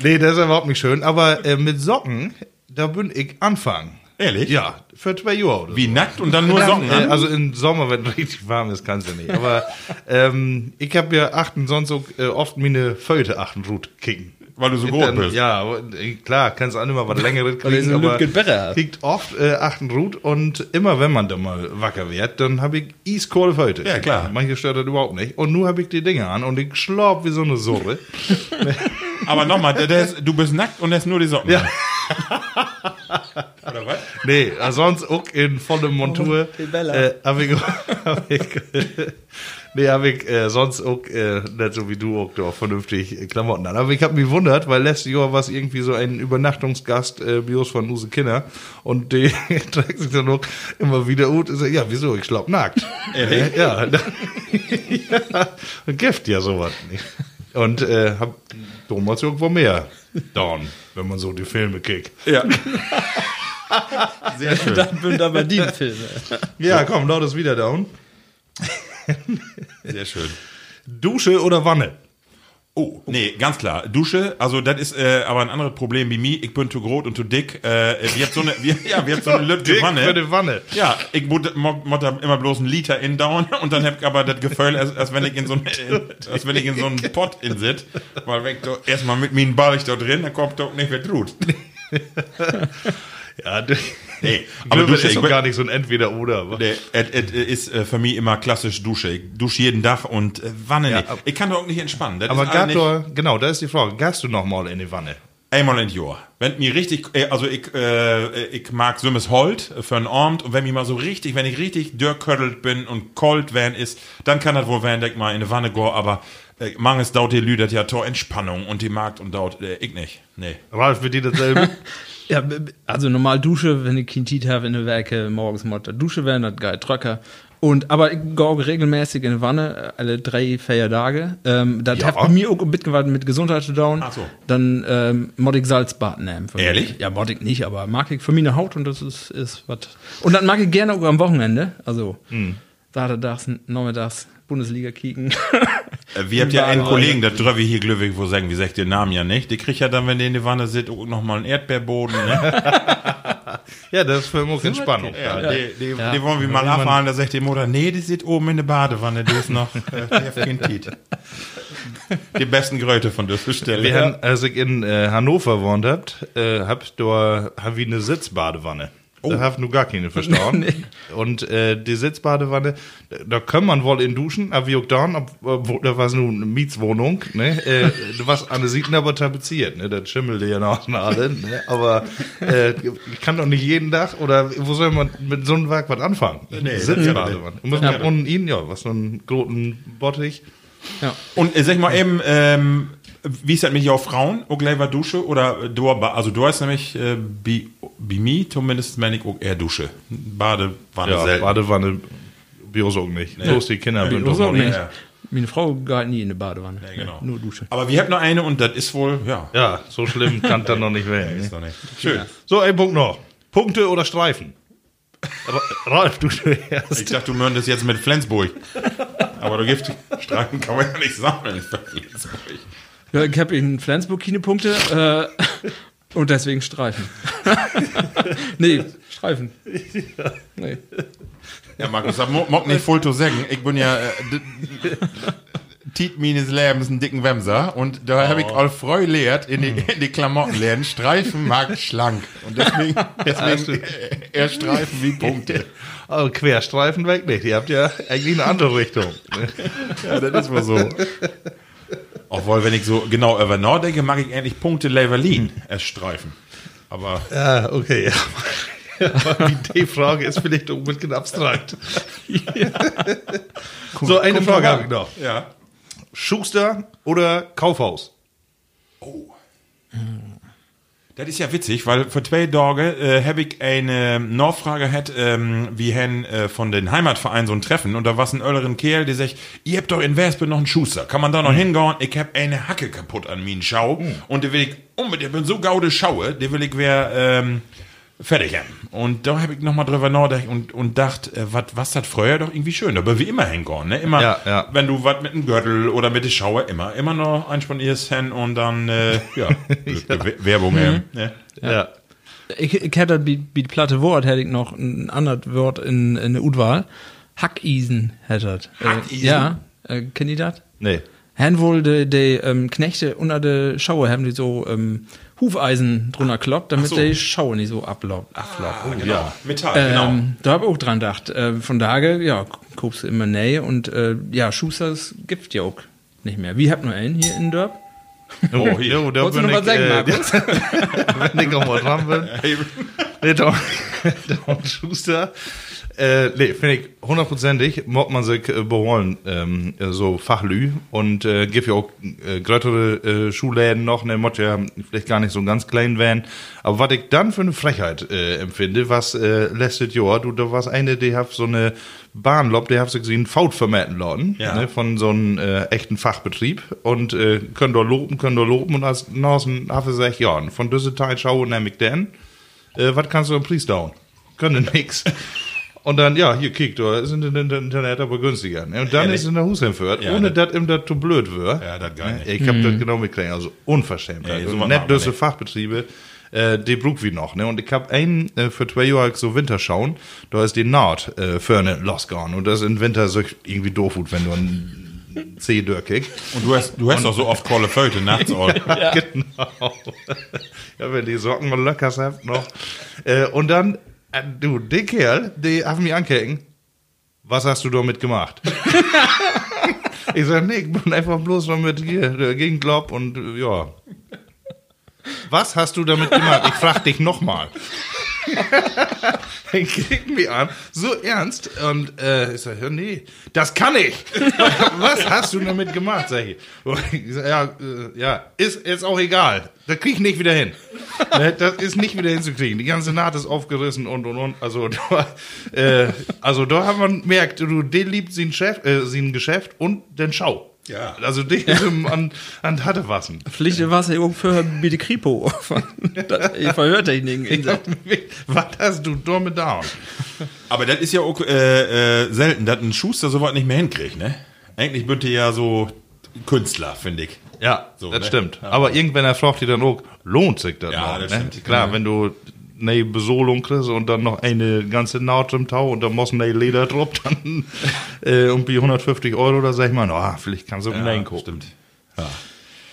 nee, das ist überhaupt nicht schön. Aber äh, mit Socken, da bin ich anfangen. Ehrlich? Ja, für zwei Jahre. Oder Wie so. nackt und dann nur Socken an? also im Sommer, wenn es *laughs* richtig warm ist, kannst du nicht. Aber ähm, ich habe ja achten sonst auch, äh, oft meine Föte achten Rut kicken. Weil du so groß Dann- bist. Ja, klar, kannst du auch immer was längeres kriegen, aber kriegt oft äh, achten Rut und immer wenn man da mal wacker wird, dann habe ich eiskohle Föte. Ja, klar. Manche stört das überhaupt nicht. Und nun habe ich die Dinge an und ich schlapp wie so eine Surre. *laughs* Aber nochmal, du bist nackt und ist nur die Socken. Ja. *laughs* Oder was? Nee, äh, sonst auch in vollem Montur. Bella. Äh, hab ich, *laughs* hab ich, nee, hab ich äh, sonst auch, äh, nicht so wie du auch, doch vernünftig äh, Klamotten an. Aber ich hab mich wundert, weil letztes Jahr war es irgendwie so ein Übernachtungsgast, äh, Bios von Use Kinder. Und die *laughs* trägt sich dann auch immer wieder gut. und sagt, Ja, wieso? Ich schlapp nackt. Ehrlich? Äh, ja, *laughs* ja. Und Gift ja sowas nicht. Und äh, hab damals irgendwo mehr down, wenn man so die Filme kickt. Ja. Sehr schön. Dann bin aber die Filme. Ja, komm, laut ist wieder down. *laughs* Sehr schön. Dusche oder Wanne? Oh, nee, ganz klar. Dusche, also das ist äh, aber ein anderes Problem wie mir. Ich bin zu groß und zu dick. Äh, wir haben so eine, wir, ja, wir haben so eine *laughs* Dick Wanne. die Wanne. Ja, ich muss da immer bloß einen Liter in down *laughs* und dann hab ich aber das Gefühl, als, als wenn ich in so einen, als wenn ich in so einen Pott in sit, weil wenn ich erstmal mit meinen Ball ich da drin, dann kommt doch nicht mehr Trut. Ja, du, *laughs* Nee, aber Dusche ist bin- gar nicht so ein Entweder-Oder. Nee, es ist äh, für mich immer klassisch Dusche. Ich dusche jeden Tag und äh, Wanne nicht. ab- Ich kann doch auch nicht entspannen. Das Aber nicht- Gator, genau, da ist die Frage. Gehst du noch mal in die Wanne? Einmal in Jahr. Wenn mir richtig, äh, also ich, äh, ich mag Sümmes Holt für einen Abend und wenn mir mal so richtig, wenn ich richtig dürrkördelt bin und kalt werden ist, dann kann das wohl dass ich mal in eine Wanne go, aber äh, manches dauert die Lüdert ja Tor Entspannung und die Markt und dauert, äh, ich nicht. Nee. Ralf, wird dir dasselbe? *laughs* Ja, also normal Dusche, wenn ich kein Tiet habe in der Werke, morgens mal der Dusche werden, das geil Tröcker. Und, aber ich gehe auch regelmäßig in die Wanne, alle drei, vier Tage. Ähm, das Ja. hat bei mir auch ein bisschen mit Gesundheit zu tun. Ach so. Dann ähm, mod ich Salzbad nehmen. für mich. Ehrlich? Ja, mod ich nicht, aber mag ich für meine Haut und das ist, ist was. Und dann mag ich gerne auch am Wochenende, also Hm. Saturdags, Nachmittags, Bundesliga kicken. Äh, wir habt ja einen. Kollegen, der drüber hier glücklich, wo sagen, wie sagt den Namen ja nicht. Die kriegt ja dann, wenn der in die Wanne sitzt, auch noch mal einen Erdbeerboden, ne? *laughs* ja, das ist für mich Entspannung. Ja, Die, die, Ja. die wollen wir mal abfahren, da sagt die Mutter, nee, die sitzt oben in der Badewanne, die ist noch, äh, Tiet. Die besten Gröte von dieser Stelle. Wir haben, als ich in äh, Hannover wohnt habt, äh, hab da hab ich eine Sitzbadewanne. Da hab nur gar keine verstanden. *laughs* Und äh, die Sitzbadewanne, da, da kann man wohl in duschen, aber wie auch dann, ob, obwohl da war nur eine Mietswohnung, ne? Äh, du warst an der Seiten aber tapeziert, ne? Das schimmelte ja noch nach alle, ne? Aber äh, ich kann doch nicht jeden Tag oder wo soll man mit so einem Werk was anfangen? Nee, Sitzbadewanne. Und muss man unten ihn, ja, was so ein großen Bottich. ja. Und äh, sag mal eben, ähm, wie ist das mit auch Frauen? Auch gleich war Dusche oder du, also du hast nämlich äh, bei mir zumindest meine ich auch eher Dusche. Badewanne Ja, selten. Badewanne, Bios auch nicht. Bloß die Kinder. Bios doch auch mal- nicht. Ja. Meine Frau geht nie in die Badewanne. Ja, genau. Nur Dusche. Aber wir haben noch eine und das ist wohl, ja. Ja, so schlimm kann das noch nicht werden. *laughs* Ist Ne? doch nicht. Schön. So, ein Punkt noch. Punkte oder Streifen? Ra- Ralf, du *laughs* Ich zuerst. dachte, du mörntest jetzt mit Flensburg. Aber du Gift Streifen kann man ja nicht sammeln. Ja, ich habe in Flensburg keine Punkte äh, und deswegen Streifen. *laughs* nee, Streifen. Nee. Ja, Markus, das mo- mag nicht voll zu sagen. Ich bin ja äh, Tiet meines Lebens ein dicken Wemser und da habe ich all freu lehrt in die, in die Klamotten lernen. Streifen mag schlank. Und deswegen, *laughs* deswegen äh, eher Streifen wie Punkte. *laughs* Also Querstreifen weg nicht. Ihr habt ja eigentlich eine andere Richtung. Ja, das ist wohl so. Obwohl, wenn ich so genau über Nord denke, mag ich eigentlich Punkte Leverlin als Streifen. Aber Ja, okay. *laughs* Ja. Aber die Frage ist vielleicht ein bisschen abstrakt. so, eine Frage habe ich noch. ja. Schuster oder Kaufhaus? Das ist ja witzig, weil vor zwei Tagen äh, habe ich eine Nachfrage gehabt, ähm, wie hen äh, von den Heimatverein so ein Treffen. Und da war ein älteren Kerl, der sagt, ihr habt doch in Wespe noch einen Schuster, kann man da noch hingehen? Ich hab eine Hacke kaputt an mir Schau. Und der will ich unbedingt, ich bin so gaude Schaue, der will ich wer ähm, fertig. Und da habe ich nochmal drüber nachgedacht und, und dacht, äh, wat, was das früher doch irgendwie schön, aber wie immer hingehen, ne? Immer, Ja, ja. wenn du was mit dem Gürtel oder mit der Schauer, immer, immer noch einspannierst hin und dann, äh, ja, *laughs* W- Werbung, ähm, ne? Ja. Ich, ich hätte wie, wie die platte Wort, hätte ich noch ein anderes Wort in, in der Udwahl. Hackisen hätte das. Hackisen? Äh, ja, äh, kennt ihr das? Nee. Haben wohl die, die ähm, Knechte unter der Schaue haben die so ähm, Hufeisen drunter kloppt, damit so. die Schaue nicht so ablaubt. Ah, genau. Metall, genau. Ähm, da hab ich auch dran gedacht. Äh, von daher, ja, guckst du immer näher und äh, ja, Schusters gibt ja auch nicht mehr. Wie habt nur einen hier in Dörp? Oh, *laughs* hier. Wolltest du bin noch was ich, sagen, äh, Markus? wenn ich auch mal dran bin. Nee, Tom, *laughs* Tom Schuster. Äh, nee, finde ich hundertprozentig, mag man sich äh, beholen, ähm, äh, so Fachlü und äh, gibt ja auch äh, größere äh, Schuhläden noch, ne, mod ja vielleicht gar nicht so ganz klein werden. Aber was ich dann für eine Frechheit äh, empfinde, was äh, letztes Jahr, du, da war eine, die hat so eine Bahnlob, die hat sich gesehen, Faut vermetten lassen, Ja. ne, von so einem äh, echten Fachbetrieb und äh, können da loben, können da loben und als Nasen habe ich ja, von dieser Teil schaue nämlich denn, äh, was kannst du im Preis down? Können nix. *laughs* Und dann, ja, hier, kick, da ist in der Internet aber günstiger. Ne? Und dann Ehrlich? ist in der Husheimfurt, Ja, ohne das- dass ihm das zu blöd wird. Ja, das gar nicht. Ich hab das genau mitgekriegt, also unverschämt. Nee, also, sowas nicht diese. Fachbetriebe, äh, die brug wie noch. Ne? Und ich hab einen äh, für zwei Jahre so Winter schauen, da ist die Naht äh, für eine losgegangen. Und das ist im Winter so irgendwie doof, gut, wenn du einen C-Dörr kickst. Und du hast, du hast doch so oft Kolle Föte nachts all. *laughs* genau. *laughs* ja, wenn die Socken mal locker habt noch. Äh, und dann, du, der Kerl, die haben mich ankecken. Was hast du damit gemacht? *laughs* ich sag, nee, ich bin einfach bloß noch mit hier gegen Glob und äh, ja. Was hast du damit gemacht? Ich frag dich nochmal. Er kriegt mich an, so ernst. Und äh, ich sag, ja, nee, das kann ich. *laughs* Was hast du damit gemacht, sag ich. Ich sag, ja, äh, ja, ist jetzt auch egal. Das krieg ich nicht wieder hin. Ne, das ist nicht wieder hinzukriegen. Die ganze Naht ist aufgerissen und und und. Also, *laughs* da, äh, also da haben wir merkt, du, den liebt sie ein Chef, äh, sie ein Geschäft und den Schau. Ja. Also ihm *laughs* an, an Hatte wassen. Pflicht was ja für bitte Kripo. Das- *laughs* Ich verhört dich nicht. Was hast du damit down? Aber das ist ja auch äh, äh, selten, dass ein Schuster sowas nicht mehr hinkriegt, ne? Eigentlich bitte ja so Künstler, finde ich. Ja, So, das ne? stimmt. Aber irgendwann erfragt die dann auch, lohnt sich das Ja, noch, das ne? stimmt. Klar, Ja. wenn du eine Besolung kriegst und dann noch eine ganze Naht im Tau und dann muss ein Leder drauf, dann *laughs* äh, irgendwie 150 Euro, da sag ich mal, oh, vielleicht kannst du ja, gucken. stimmt.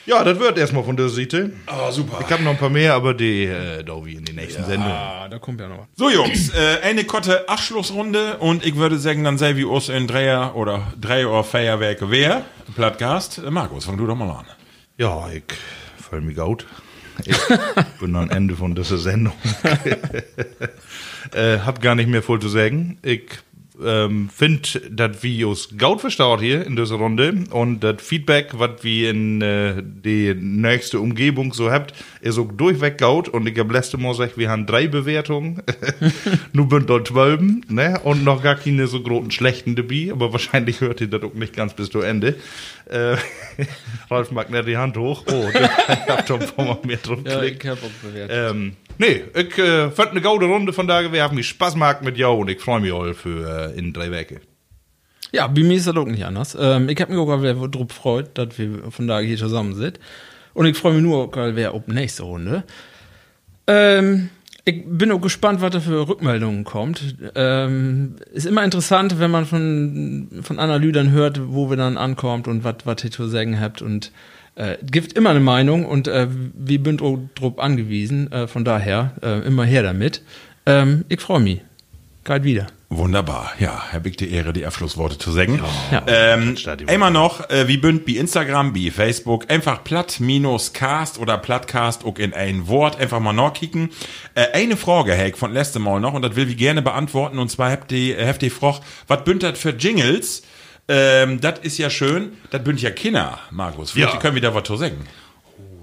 Ja, das wird erstmal von der Seite. Oh, super. Ich habe noch ein paar mehr, aber die, äh, da wie in die nächsten Sendungen. Ah, da kommt ja noch was. So, Jungs, äh, eine kotte Abschlussrunde und ich würde sagen, dann sei wie uns in Dreier oder drei Uhr Feierwerke wer? Plattgast. Markus, fang du doch mal an. Ja, ich fühle mich gut. Ich bin am Ende von dieser Sendung. *laughs* äh, hab gar nicht mehr voll zu sagen. Ich ähm, find, dass wir uns gut verstaut hier in dieser Runde und das Feedback, was wir in äh, die nächste Umgebung so habt, ist auch durchweg gut und ich habe letzte Mal gesagt, wir haben drei Bewertungen, *laughs* nur bin dort zwölf, ne, und noch gar keine so großen schlechten dabei, aber wahrscheinlich hört ihr das auch nicht ganz bis zu Ende. Äh, *laughs* Ralf mag nicht die Hand hoch, oh, *laughs* der hat doch ein paar Mal mehr drum Ja, geklickt. ich hab auch bewertet. Ähm, nee, ich äh, fand eine gute Runde von da. Wir haben mich Spaß gemacht mit jou und ich freue mich all für äh, in drei Wochen. Ja, bei mir ist das auch nicht anders. Ähm, ich hab mich auch wieder drauf gefreut, dass wir von da hier zusammen sind. Und ich freue mich nur, weil wer ob nächste Runde. Ähm, ich bin auch gespannt, was da für Rückmeldungen kommt. Ähm, ist immer interessant, wenn man von, von Lüdern hört, wo wir dann ankommt und was was ihr zu sagen habt. Und äh, gibt immer eine Meinung und äh, wir sind auch drauf angewiesen. Äh, von daher äh, immer her damit. Ähm, ich freue mich. Geht wieder. Wunderbar. Ja, Herr Big, die Ehre, die Abschlussworte zu sagen. Ja. Ähm, immer noch, äh, wie bünd, wie Instagram, wie Facebook, einfach platt minus cast oder plattcast auch in ein Wort, einfach mal nachkicken. Äh, eine Frage, Heck, von letztem Mal noch, und das will ich gerne beantworten, und zwar habt ihr, habt ihr froch, was bünd das für Jingles? Ähm, das ist ja schön, das bünd ja Kinder, Markus. Vielleicht Ja. können wir da was zu sagen.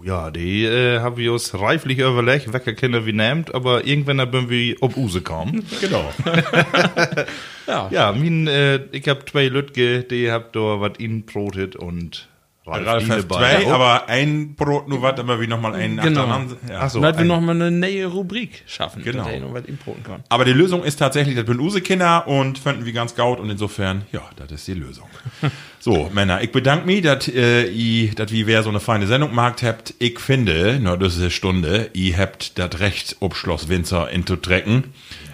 Ja, die äh, haben wir uns reiflich überlegt, welche Kinder wir nehmt, aber irgendwann haben wir ob Use kommen. *laughs* Genau. *laughs* ja, mein, äh, ich hab zwei Lütge, die habt da was ihnen brotet und Ralf hat dabei. zwei, aber ein Brot nur was, aber wie nochmal einen Genau. Ja. Ach so. dass wir ein- noch mal eine neue Rubrik schaffen, Genau. dass er noch was importen kann. Aber die Lösung ist tatsächlich, das bin Use-Kinder und fanden wir ganz gaut und insofern, ja, das ist die Lösung. *laughs* so, Männer, ich bedanke mich, dass äh, ihr, dass wie wer so eine feine Sendung gemacht habt. Ich finde, na, das ist eine Stunde, ihr habt das Recht, ob Schloss Winzer in zu trecken.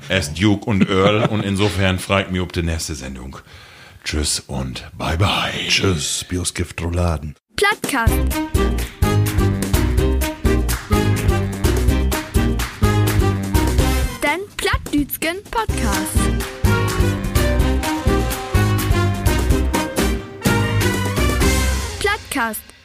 Es Duke und Earl und insofern fragt mich ob die nächste Sendung. Tschüss und bye bye. Tschüss, Biosgift Rouladen. Plattkast. Den Plattdütschen Podcast. Plattkast.